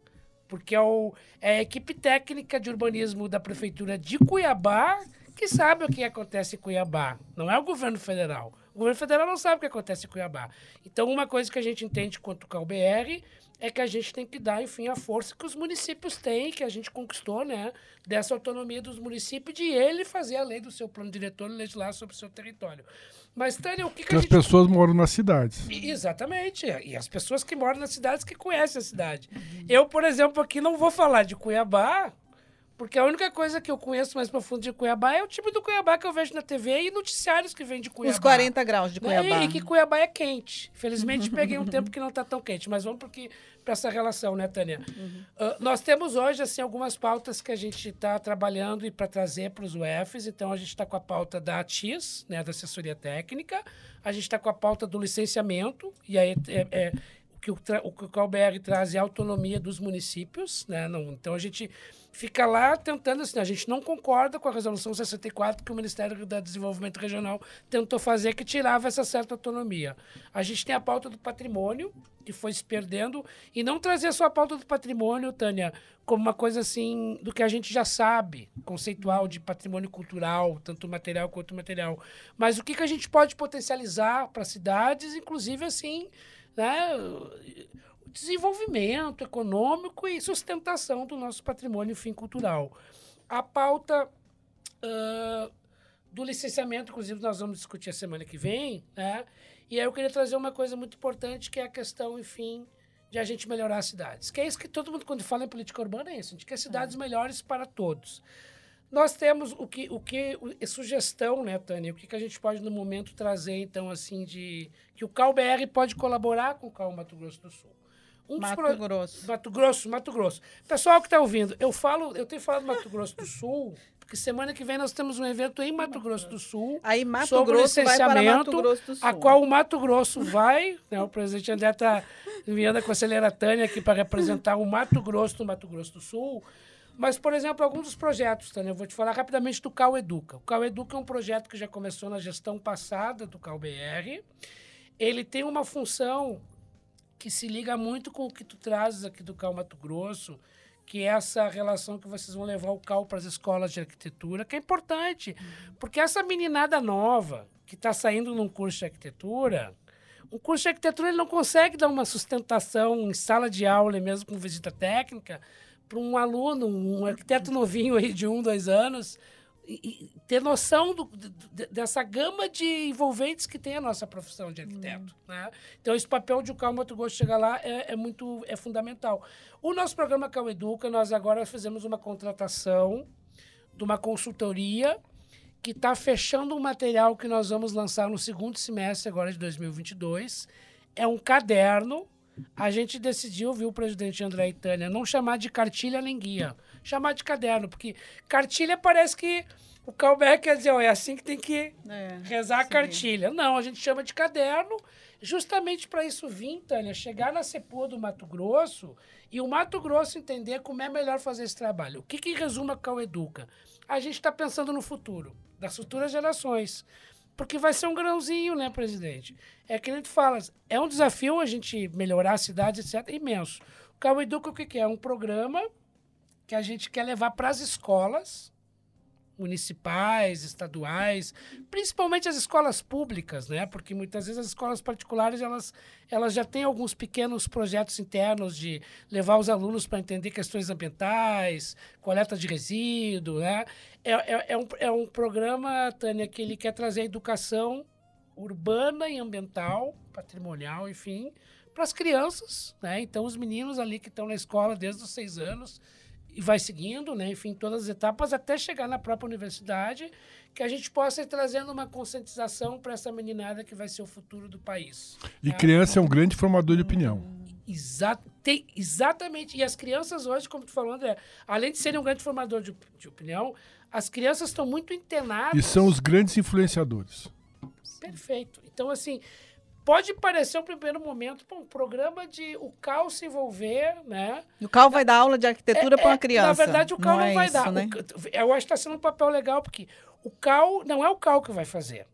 Porque é, o, é a equipe técnica de urbanismo da Prefeitura de Cuiabá que sabe o que acontece em Cuiabá. Não é o governo federal. O governo federal não sabe o que acontece em Cuiabá. Então, uma coisa que a gente entende quanto ao BR é que a gente tem que dar, enfim, a força que os municípios têm, que a gente conquistou, né? Dessa autonomia dos municípios, de ele fazer a lei do seu plano diretor e legislar sobre o seu território. Mas, Tânia, o que, que as gente... pessoas moram nas cidades. Exatamente. E as pessoas que moram nas cidades que conhecem a cidade. Uhum. Eu, por exemplo, aqui não vou falar de Cuiabá, porque a única coisa que eu conheço mais profundo de Cuiabá é o tipo do Cuiabá que eu vejo na TV e noticiários que vem de Cuiabá. Os 40 graus de Cuiabá. Né? E que Cuiabá é quente. Felizmente peguei um tempo que não está tão quente, mas vamos para essa relação, né, Tânia? Uhum. Uh, nós temos hoje assim algumas pautas que a gente está trabalhando e para trazer para os UFs. Então a gente está com a pauta da ATIS, né, da assessoria técnica. A gente está com a pauta do licenciamento e aí é, é que o, o que o CalBR traz é a autonomia dos municípios, né? Não, então a gente fica lá tentando assim, a gente não concorda com a resolução 64 que o Ministério do Desenvolvimento Regional tentou fazer que tirava essa certa autonomia. A gente tem a pauta do patrimônio que foi se perdendo e não trazer só a pauta do patrimônio, Tânia, como uma coisa assim do que a gente já sabe, conceitual de patrimônio cultural, tanto material quanto material, mas o que que a gente pode potencializar para cidades, inclusive assim, né, desenvolvimento econômico e sustentação do nosso patrimônio fim cultural. A pauta uh, do licenciamento, inclusive, nós vamos discutir a semana que vem, né? E aí eu queria trazer uma coisa muito importante, que é a questão, enfim, de a gente melhorar as cidades. Que é isso que todo mundo, quando fala em política urbana, é isso. A gente quer cidades uhum. melhores para todos. Nós temos o que, o que o, sugestão, né, Tânia? O que, que a gente pode, no momento, trazer, então, assim, de... Que o CalBR pode colaborar com o Cal Mato Grosso do Sul. Um Mato pro... Grosso. Mato Grosso, Mato Grosso. Pessoal que está ouvindo, eu falo, eu tenho falado Mato Grosso do Sul, porque semana que vem nós temos um evento em Mato Grosso do Sul. Aí Mato sobre Grosso licenciamento, vai para Mato Grosso do Sul. A qual o Mato Grosso vai, né, o presidente André está enviando a conselheira Tânia aqui para representar o Mato Grosso do Mato Grosso do Sul Mas, por exemplo, alguns dos projetos, Tânia, eu vou te falar rapidamente do Cal Educa. O Cal Educa é um projeto que já começou na gestão passada do Cal BR. Ele tem uma função que se liga muito com o que tu trazes aqui do Cal Mato Grosso, que é essa relação que vocês vão levar o Cal para as escolas de arquitetura, que é importante, porque essa meninada nova que está saindo num curso de arquitetura, um curso de arquitetura ele não consegue dar uma sustentação em sala de aula e mesmo com visita técnica para um aluno, um arquiteto novinho aí de um, dois anos, e, e ter noção do, de, dessa gama de envolventes que tem a nossa profissão de arquiteto. Uhum. Né? Então, esse papel de o Cal Mato Grosso chegar lá é, é, muito é fundamental. O nosso programa Cal Educa, nós agora fizemos uma contratação de uma consultoria que está fechando um material que nós vamos lançar no segundo semestre agora de 2022. É um caderno a gente decidiu, viu, o presidente André Itânia, não chamar de cartilha nem guia, chamar de caderno, porque cartilha parece que o Calbeck quer dizer, ó, é assim que tem que é, rezar a cartilha. Não, a gente chama de caderno, justamente para isso vir, Tânia, chegar na CEPOA do Mato Grosso e o Mato Grosso entender como é melhor fazer esse trabalho. O que, que resume a Cal Educa? A gente está pensando no futuro, das futuras gerações. Porque vai ser um grãozinho, né, presidente? É que a gente fala, é um desafio a gente melhorar a cidade, etc., imenso. O Cal Educa, o que, que é? É um programa que a gente quer levar para as escolas, municipais, estaduais, principalmente as escolas públicas, né? Porque muitas vezes as escolas particulares elas, elas já têm alguns pequenos projetos internos de levar os alunos para entender questões ambientais, coleta de resíduo, né? É, é, é, um, é um programa, Tânia, que ele quer trazer a educação urbana e ambiental, patrimonial, enfim, para as crianças, né? Então os meninos ali que estão na escola desde os seis anos e vai seguindo, né? enfim, todas as etapas até chegar na própria universidade, que a gente possa ir trazendo uma conscientização para essa meninada que vai ser o futuro do país. E tá? criança é um grande formador de opinião. Exato, tem, exatamente. E as crianças hoje, como tu falou, André, além de serem um grande formador de, de opinião, as crianças estão muito antenadas. E são os grandes influenciadores. Perfeito. Então, assim, pode parecer um primeiro momento um programa de o CAL se envolver, né? O CAL vai dar aula de arquitetura é, para uma criança. Na verdade, o CAL não, não é vai isso, dar. Né? O, eu acho que está sendo um papel legal, porque o CAL não é o CAL que vai fazer.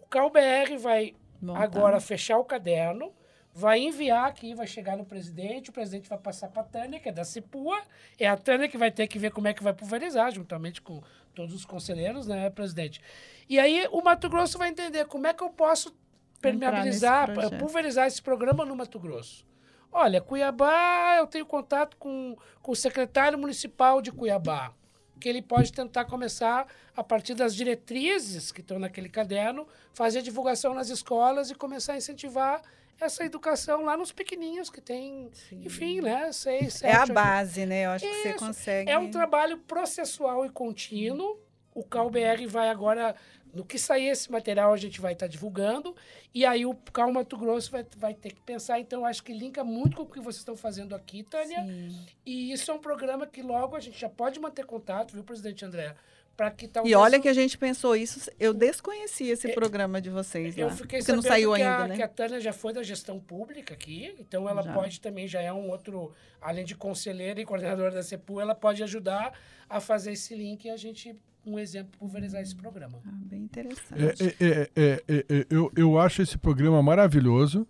O CAL BR vai Montar. agora fechar o caderno, vai enviar aqui, vai chegar no presidente, o presidente vai passar para a Tânia, que é da CIPUA, é a Tânia que vai ter que ver como é que vai pulverizar, juntamente com todos os conselheiros, né, presidente? E aí o Mato Grosso vai entender como é que eu posso permeabilizar, pulverizar esse programa no Mato Grosso. Olha, Cuiabá, eu tenho contato com, com o secretário municipal de Cuiabá, que ele pode tentar começar, a partir das diretrizes que estão naquele caderno, fazer divulgação nas escolas e começar a incentivar essa educação lá nos pequeninhos que tem, Sim. enfim, né, seis, sete... É a base, né? Eu acho Isso. que você consegue... É um trabalho processual e contínuo. O CalBR vai agora no que sair esse material, a gente vai estar tá divulgando. E aí o Cal Mato Grosso vai, vai ter que pensar. Então, acho que linka muito com o que vocês estão fazendo aqui, Tânia. Sim. E isso é um programa que logo a gente já pode manter contato, viu, presidente André? Para que talvez... E olha que a gente pensou isso, eu desconhecia esse é, programa de vocês lá. Eu fiquei porque não saiu que ainda, a, né? que a Tânia já foi da gestão pública aqui, então ela já. pode também, já é um outro, além de conselheira e coordenadora da CEPU, ela pode ajudar a fazer esse link e a gente um exemplo pulverizar esse programa. Ah, bem interessante. É, é, é, é, eu, eu acho esse programa maravilhoso.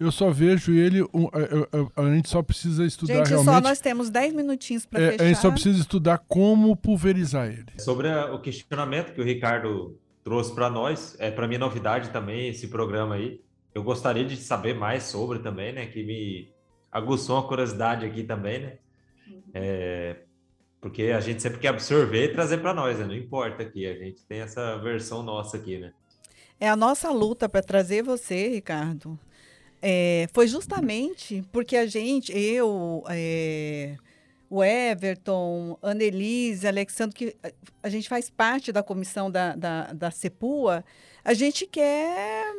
Eu só vejo ele. Um, a, a, a, gente só precisa estudar gente, realmente. Só nós temos 10 minutinhos para é, fechar. A gente só precisa estudar como pulverizar ele. Sobre a, o questionamento que o Ricardo trouxe para nós, é para mim novidade também esse programa aí. Eu gostaria de saber mais sobre também, né? Que me aguçou uma curiosidade aqui também, né? É, porque a gente sempre quer absorver e trazer para nós, né? Não importa aqui, a gente tem essa versão nossa aqui, né? É a nossa luta para trazer você, Ricardo. É, foi justamente porque a gente, eu, é, o Everton, Annelise, Alexandre, que a gente faz parte da comissão da, da, da CEPUA, a gente quer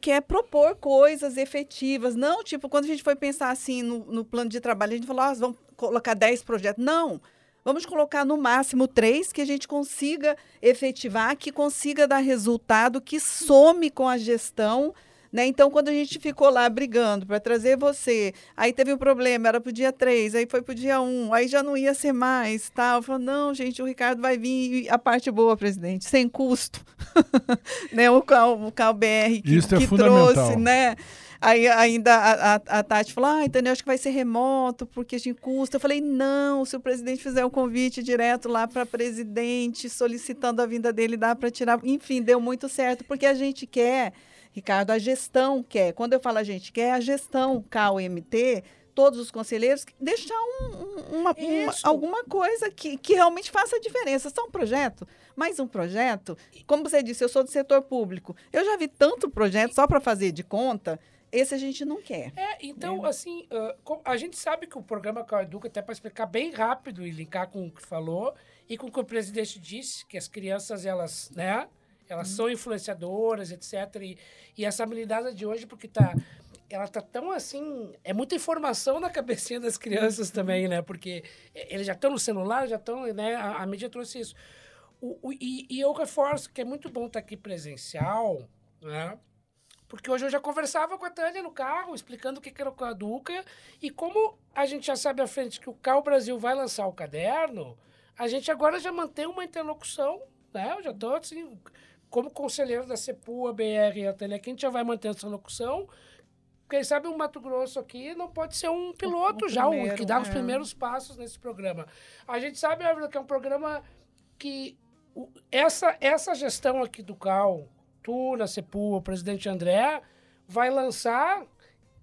quer propor coisas efetivas. Não, tipo, quando a gente foi pensar assim no, no plano de trabalho, a gente falou, ah, vamos colocar 10 projetos. Não, vamos colocar no máximo três que a gente consiga efetivar, que consiga dar resultado, que some com a gestão Né? Então, quando a gente ficou lá brigando para trazer você, aí teve um problema, era para o dia 3, aí foi para o dia 1, aí já não ia ser mais, tal. Falou, não, gente, o Ricardo vai vir, a parte boa, presidente, sem custo. né? O CAL, o CAL BR que, Isso é que trouxe, né? Aí ainda a, a, a Tati falou, ah, entendeu? Acho que vai ser remoto, porque a gente custa. Eu falei, não, se o presidente fizer um convite direto lá para presidente, solicitando a vinda dele, dá para tirar. Enfim, deu muito certo, porque a gente quer, Ricardo, a gestão quer. Quando eu falo a gente quer, a gestão CAU-MT, todos os conselheiros, deixar um, uma, uma, alguma coisa que, que realmente faça a diferença. Só um projeto, mais um projeto. Como você disse, eu sou do setor público. Eu já vi tanto projeto só para fazer de conta esse a gente não quer. É, então, é. assim, uh, a gente sabe que o programa com a Educa, até para explicar bem rápido e linkar com o que falou, e com o que o presidente disse, que as crianças, elas, né, elas hum. são influenciadoras, etc. E, e essa habilidade de hoje, porque tá ela tá tão assim. É muita informação na cabecinha das crianças também, né? Porque eles já estão no celular, já estão, né? A, a, mídia trouxe isso. O, o, e, e, eu reforço que é muito bom estar tá aqui presencial, né? Porque hoje eu já conversava com a Tânia no carro, explicando o que era o Caduca. E como a gente já sabe à frente que o Cal Brasil vai lançar o caderno, a gente agora já mantém uma interlocução, né? Eu já estou assim, como conselheiro da CEPUA, BR e a aqui, a gente já vai manter essa locução. Quem sabe o Mato Grosso aqui não pode ser um piloto o, o já, primeiro, o que dá é. os primeiros passos nesse programa. A gente sabe, que é um programa que o, essa, essa gestão aqui do CAL, tu, na CEPU, o presidente André, vai lançar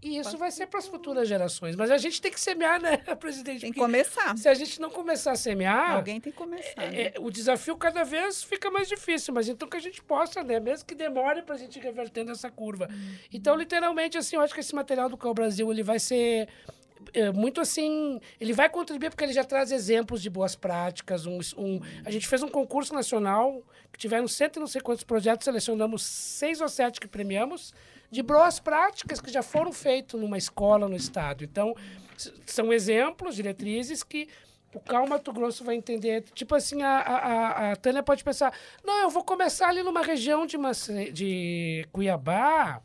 e isso vai ser para as futuras gerações. Mas a gente tem que semear, né, presidente? Tem que começar. Se a gente não começar a semear. Alguém tem que começar. É, né? é, o desafio cada vez fica mais difícil, mas então que a gente possa, né? Mesmo que demore para a gente revertendo essa curva. Uhum. Então, literalmente, assim, eu acho que esse material do Cal Brasil ele vai ser é, muito assim. Ele vai contribuir porque ele já traz exemplos de boas práticas. Um, um, a gente fez um concurso nacional que tiveram cento e não sei quantos projetos, selecionamos seis ou sete que premiamos, de boas práticas que já foram feitos numa escola no estado. Então, são exemplos, diretrizes que o Cal Mato Grosso vai entender. Tipo assim, a, a, a Tânia pode pensar: não, eu vou começar ali numa região de, de Cuiabá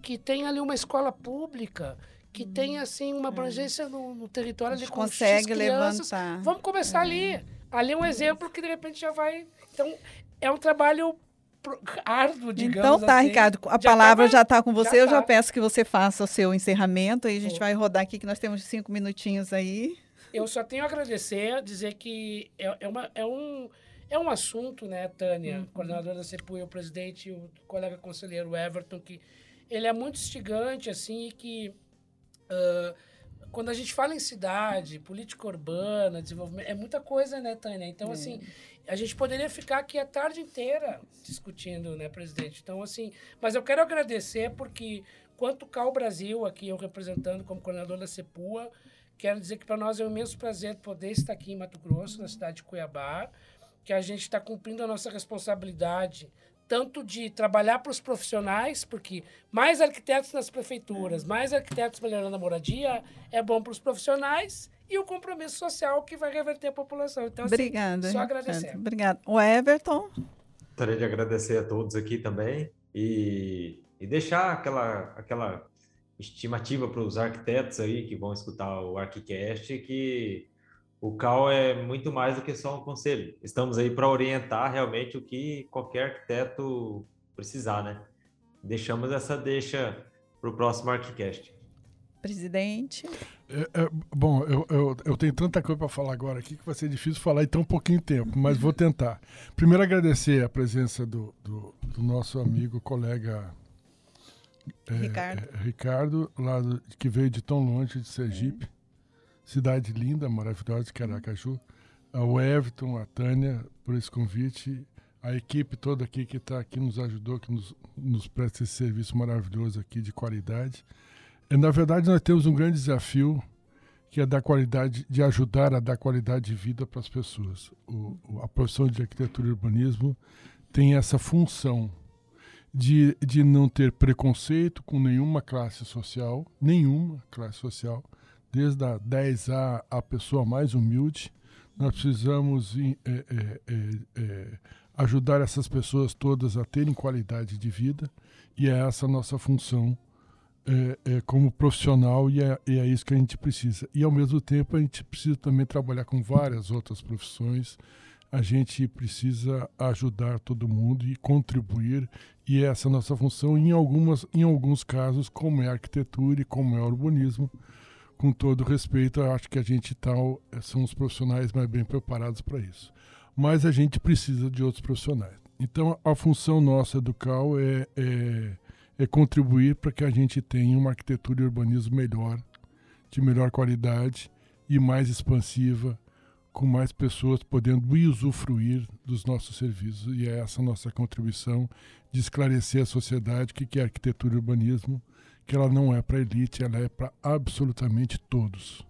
que tem ali uma escola pública que tem assim uma abrangência no, no território ali com consegue levantar. Vamos começar é. ali. Ali é um exemplo que de repente já vai. Então é um trabalho árduo, digamos Então tá, assim. Ricardo, a já palavra tá, já está com você. Já eu tá. já peço que você faça o seu encerramento. Aí a gente vai rodar aqui, que nós temos cinco minutinhos aí. Eu só tenho a agradecer, dizer que é, é, uma, é um. É um assunto, né, Tânia, uhum. coordenadora da CEPU e o presidente, o colega conselheiro Everton, que ele é muito instigante, assim, e que Uh, quando a gente fala em cidade, política urbana, desenvolvimento, é muita coisa, né, Tânia? Então, é. assim, a gente poderia ficar aqui a tarde inteira discutindo, né, presidente? Então, assim, mas eu quero agradecer porque, quanto Cal Brasil, aqui eu representando como coordenador da CEPUA, quero dizer que para nós é um imenso prazer poder estar aqui em Mato Grosso, na cidade de Cuiabá, que a gente está cumprindo a nossa responsabilidade tanto de trabalhar para os profissionais, porque mais arquitetos nas prefeituras, mais arquitetos melhorando a moradia, é bom para os profissionais e o compromisso social que vai reverter a população. Então, assim, Obrigada. Só agradecer. Obrigada. O Everton? Gostaria de agradecer a todos aqui também e, e deixar aquela, aquela estimativa para os arquitetos aí que vão escutar o ArchiCast que o CAL é muito mais do que só um conselho. Estamos aí para orientar realmente o que qualquer arquiteto precisar, né? Deixamos essa deixa para o próximo ArchiCast. Presidente. É, é, bom, eu, eu, eu, tenho tanta coisa para falar agora aqui que vai ser difícil falar em tão pouquinho tempo, mas vou tentar. Primeiro, agradecer a presença do, do, do nosso amigo, colega é, Ricardo. É, Ricardo, lá do, que veio de tão longe, de Sergipe. É cidade linda, maravilhosa de Caracaju. Ao Everton, a Tânia, por esse convite. A equipe toda aqui que está aqui nos ajudou, que nos, nos presta esse serviço maravilhoso aqui de qualidade. E, na verdade, nós temos um grande desafio que é dar qualidade, de ajudar a dar qualidade de vida para as pessoas. O, a profissão de arquitetura e urbanismo tem essa função de, de não ter preconceito com nenhuma classe social, nenhuma classe social, desde a 10A a pessoa mais humilde. Nós precisamos é, é, é, ajudar essas pessoas todas a terem qualidade de vida e é essa a nossa função é, é, como profissional e é, é isso que a gente precisa. E ao mesmo tempo a gente precisa também trabalhar com várias outras profissões. A gente precisa ajudar todo mundo e contribuir e essa é a nossa função em algumas em alguns casos como é a arquitetura e como é o urbanismo com todo respeito eu acho que a gente tá, são os profissionais mais bem preparados para isso mas a gente precisa de outros profissionais então a função nossa do CAL é, é é contribuir para que a gente tenha uma arquitetura e urbanismo melhor, de melhor qualidade e mais expansiva, com mais pessoas podendo usufruir dos nossos serviços. E é essa nossa contribuição de esclarecer a sociedade o que é arquitetura e urbanismo, que ela não é para elite, ela é para absolutamente todos.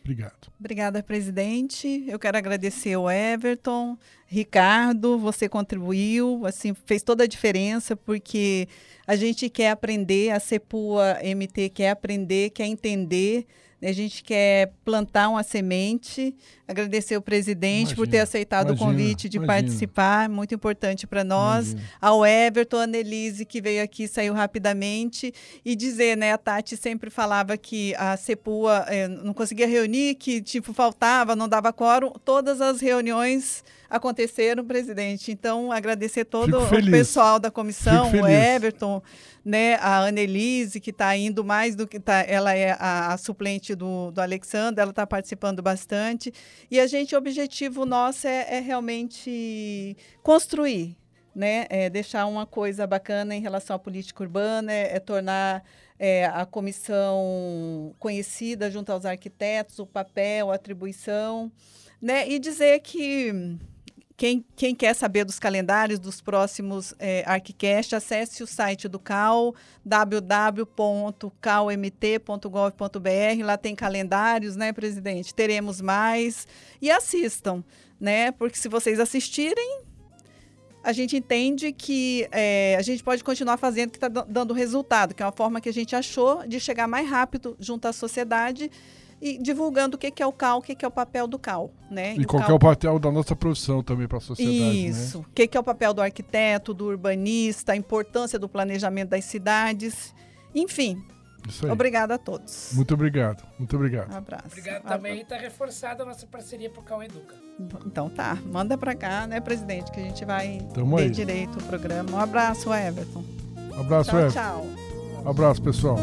Obrigado. Obrigada, presidente. Eu quero agradecer o Everton, Ricardo, você contribuiu, assim, fez toda a diferença, porque a gente quer aprender, a CEPUA MT quer aprender, quer entender a gente quer plantar uma semente. Agradecer o presidente imagina, por ter aceitado imagina, o convite de imagina. participar, muito importante para nós. Ao Everton, a Annelise, que veio aqui, saiu rapidamente. E dizer, né, a Tati sempre falava que a CEPUA eh, não conseguia reunir, que tipo faltava, não dava quórum. Todas as reuniões aconteceram, presidente. Então, agradecer todo o pessoal da comissão, o Everton, né, a Annelise, que está indo mais do que tá, ela é a, a suplente do, do Alexandre, ela está participando bastante. E a gente, o objetivo nosso é, é realmente construir, né, é deixar uma coisa bacana em relação à política urbana, é, é tornar é, a comissão conhecida junto aos arquitetos, o papel, a atribuição, né, e dizer que quem, quem quer saber dos calendários dos próximos é, acesse o site do CAL, www.calmt.gov.br. Lá tem calendários, né, presidente? Teremos mais. E assistam, né? Porque se vocês assistirem, a gente entende que é, a gente pode continuar fazendo que está dando resultado, que é uma forma que a gente achou de chegar mais rápido junto à sociedade e divulgando o que, que é o CAL, o que, que é o papel do CAL. Né? E, e qual CAL... é o papel da nossa profissão também para a sociedade. Né? Isso. Né? O que, que é o papel do arquiteto, do urbanista, a importância do planejamento das cidades. Enfim. Obrigada a todos. Muito obrigado. Muito obrigado. Um abraço. Obrigado também. Está reforçada a nossa parceria para o CAL Educa. Então tá. Manda para cá, né, presidente, que a gente vai Tamo ver aí. direito o programa. Um abraço, Everton. Um abraço, tchau, Everton. Tchau. Um abraço, pessoal.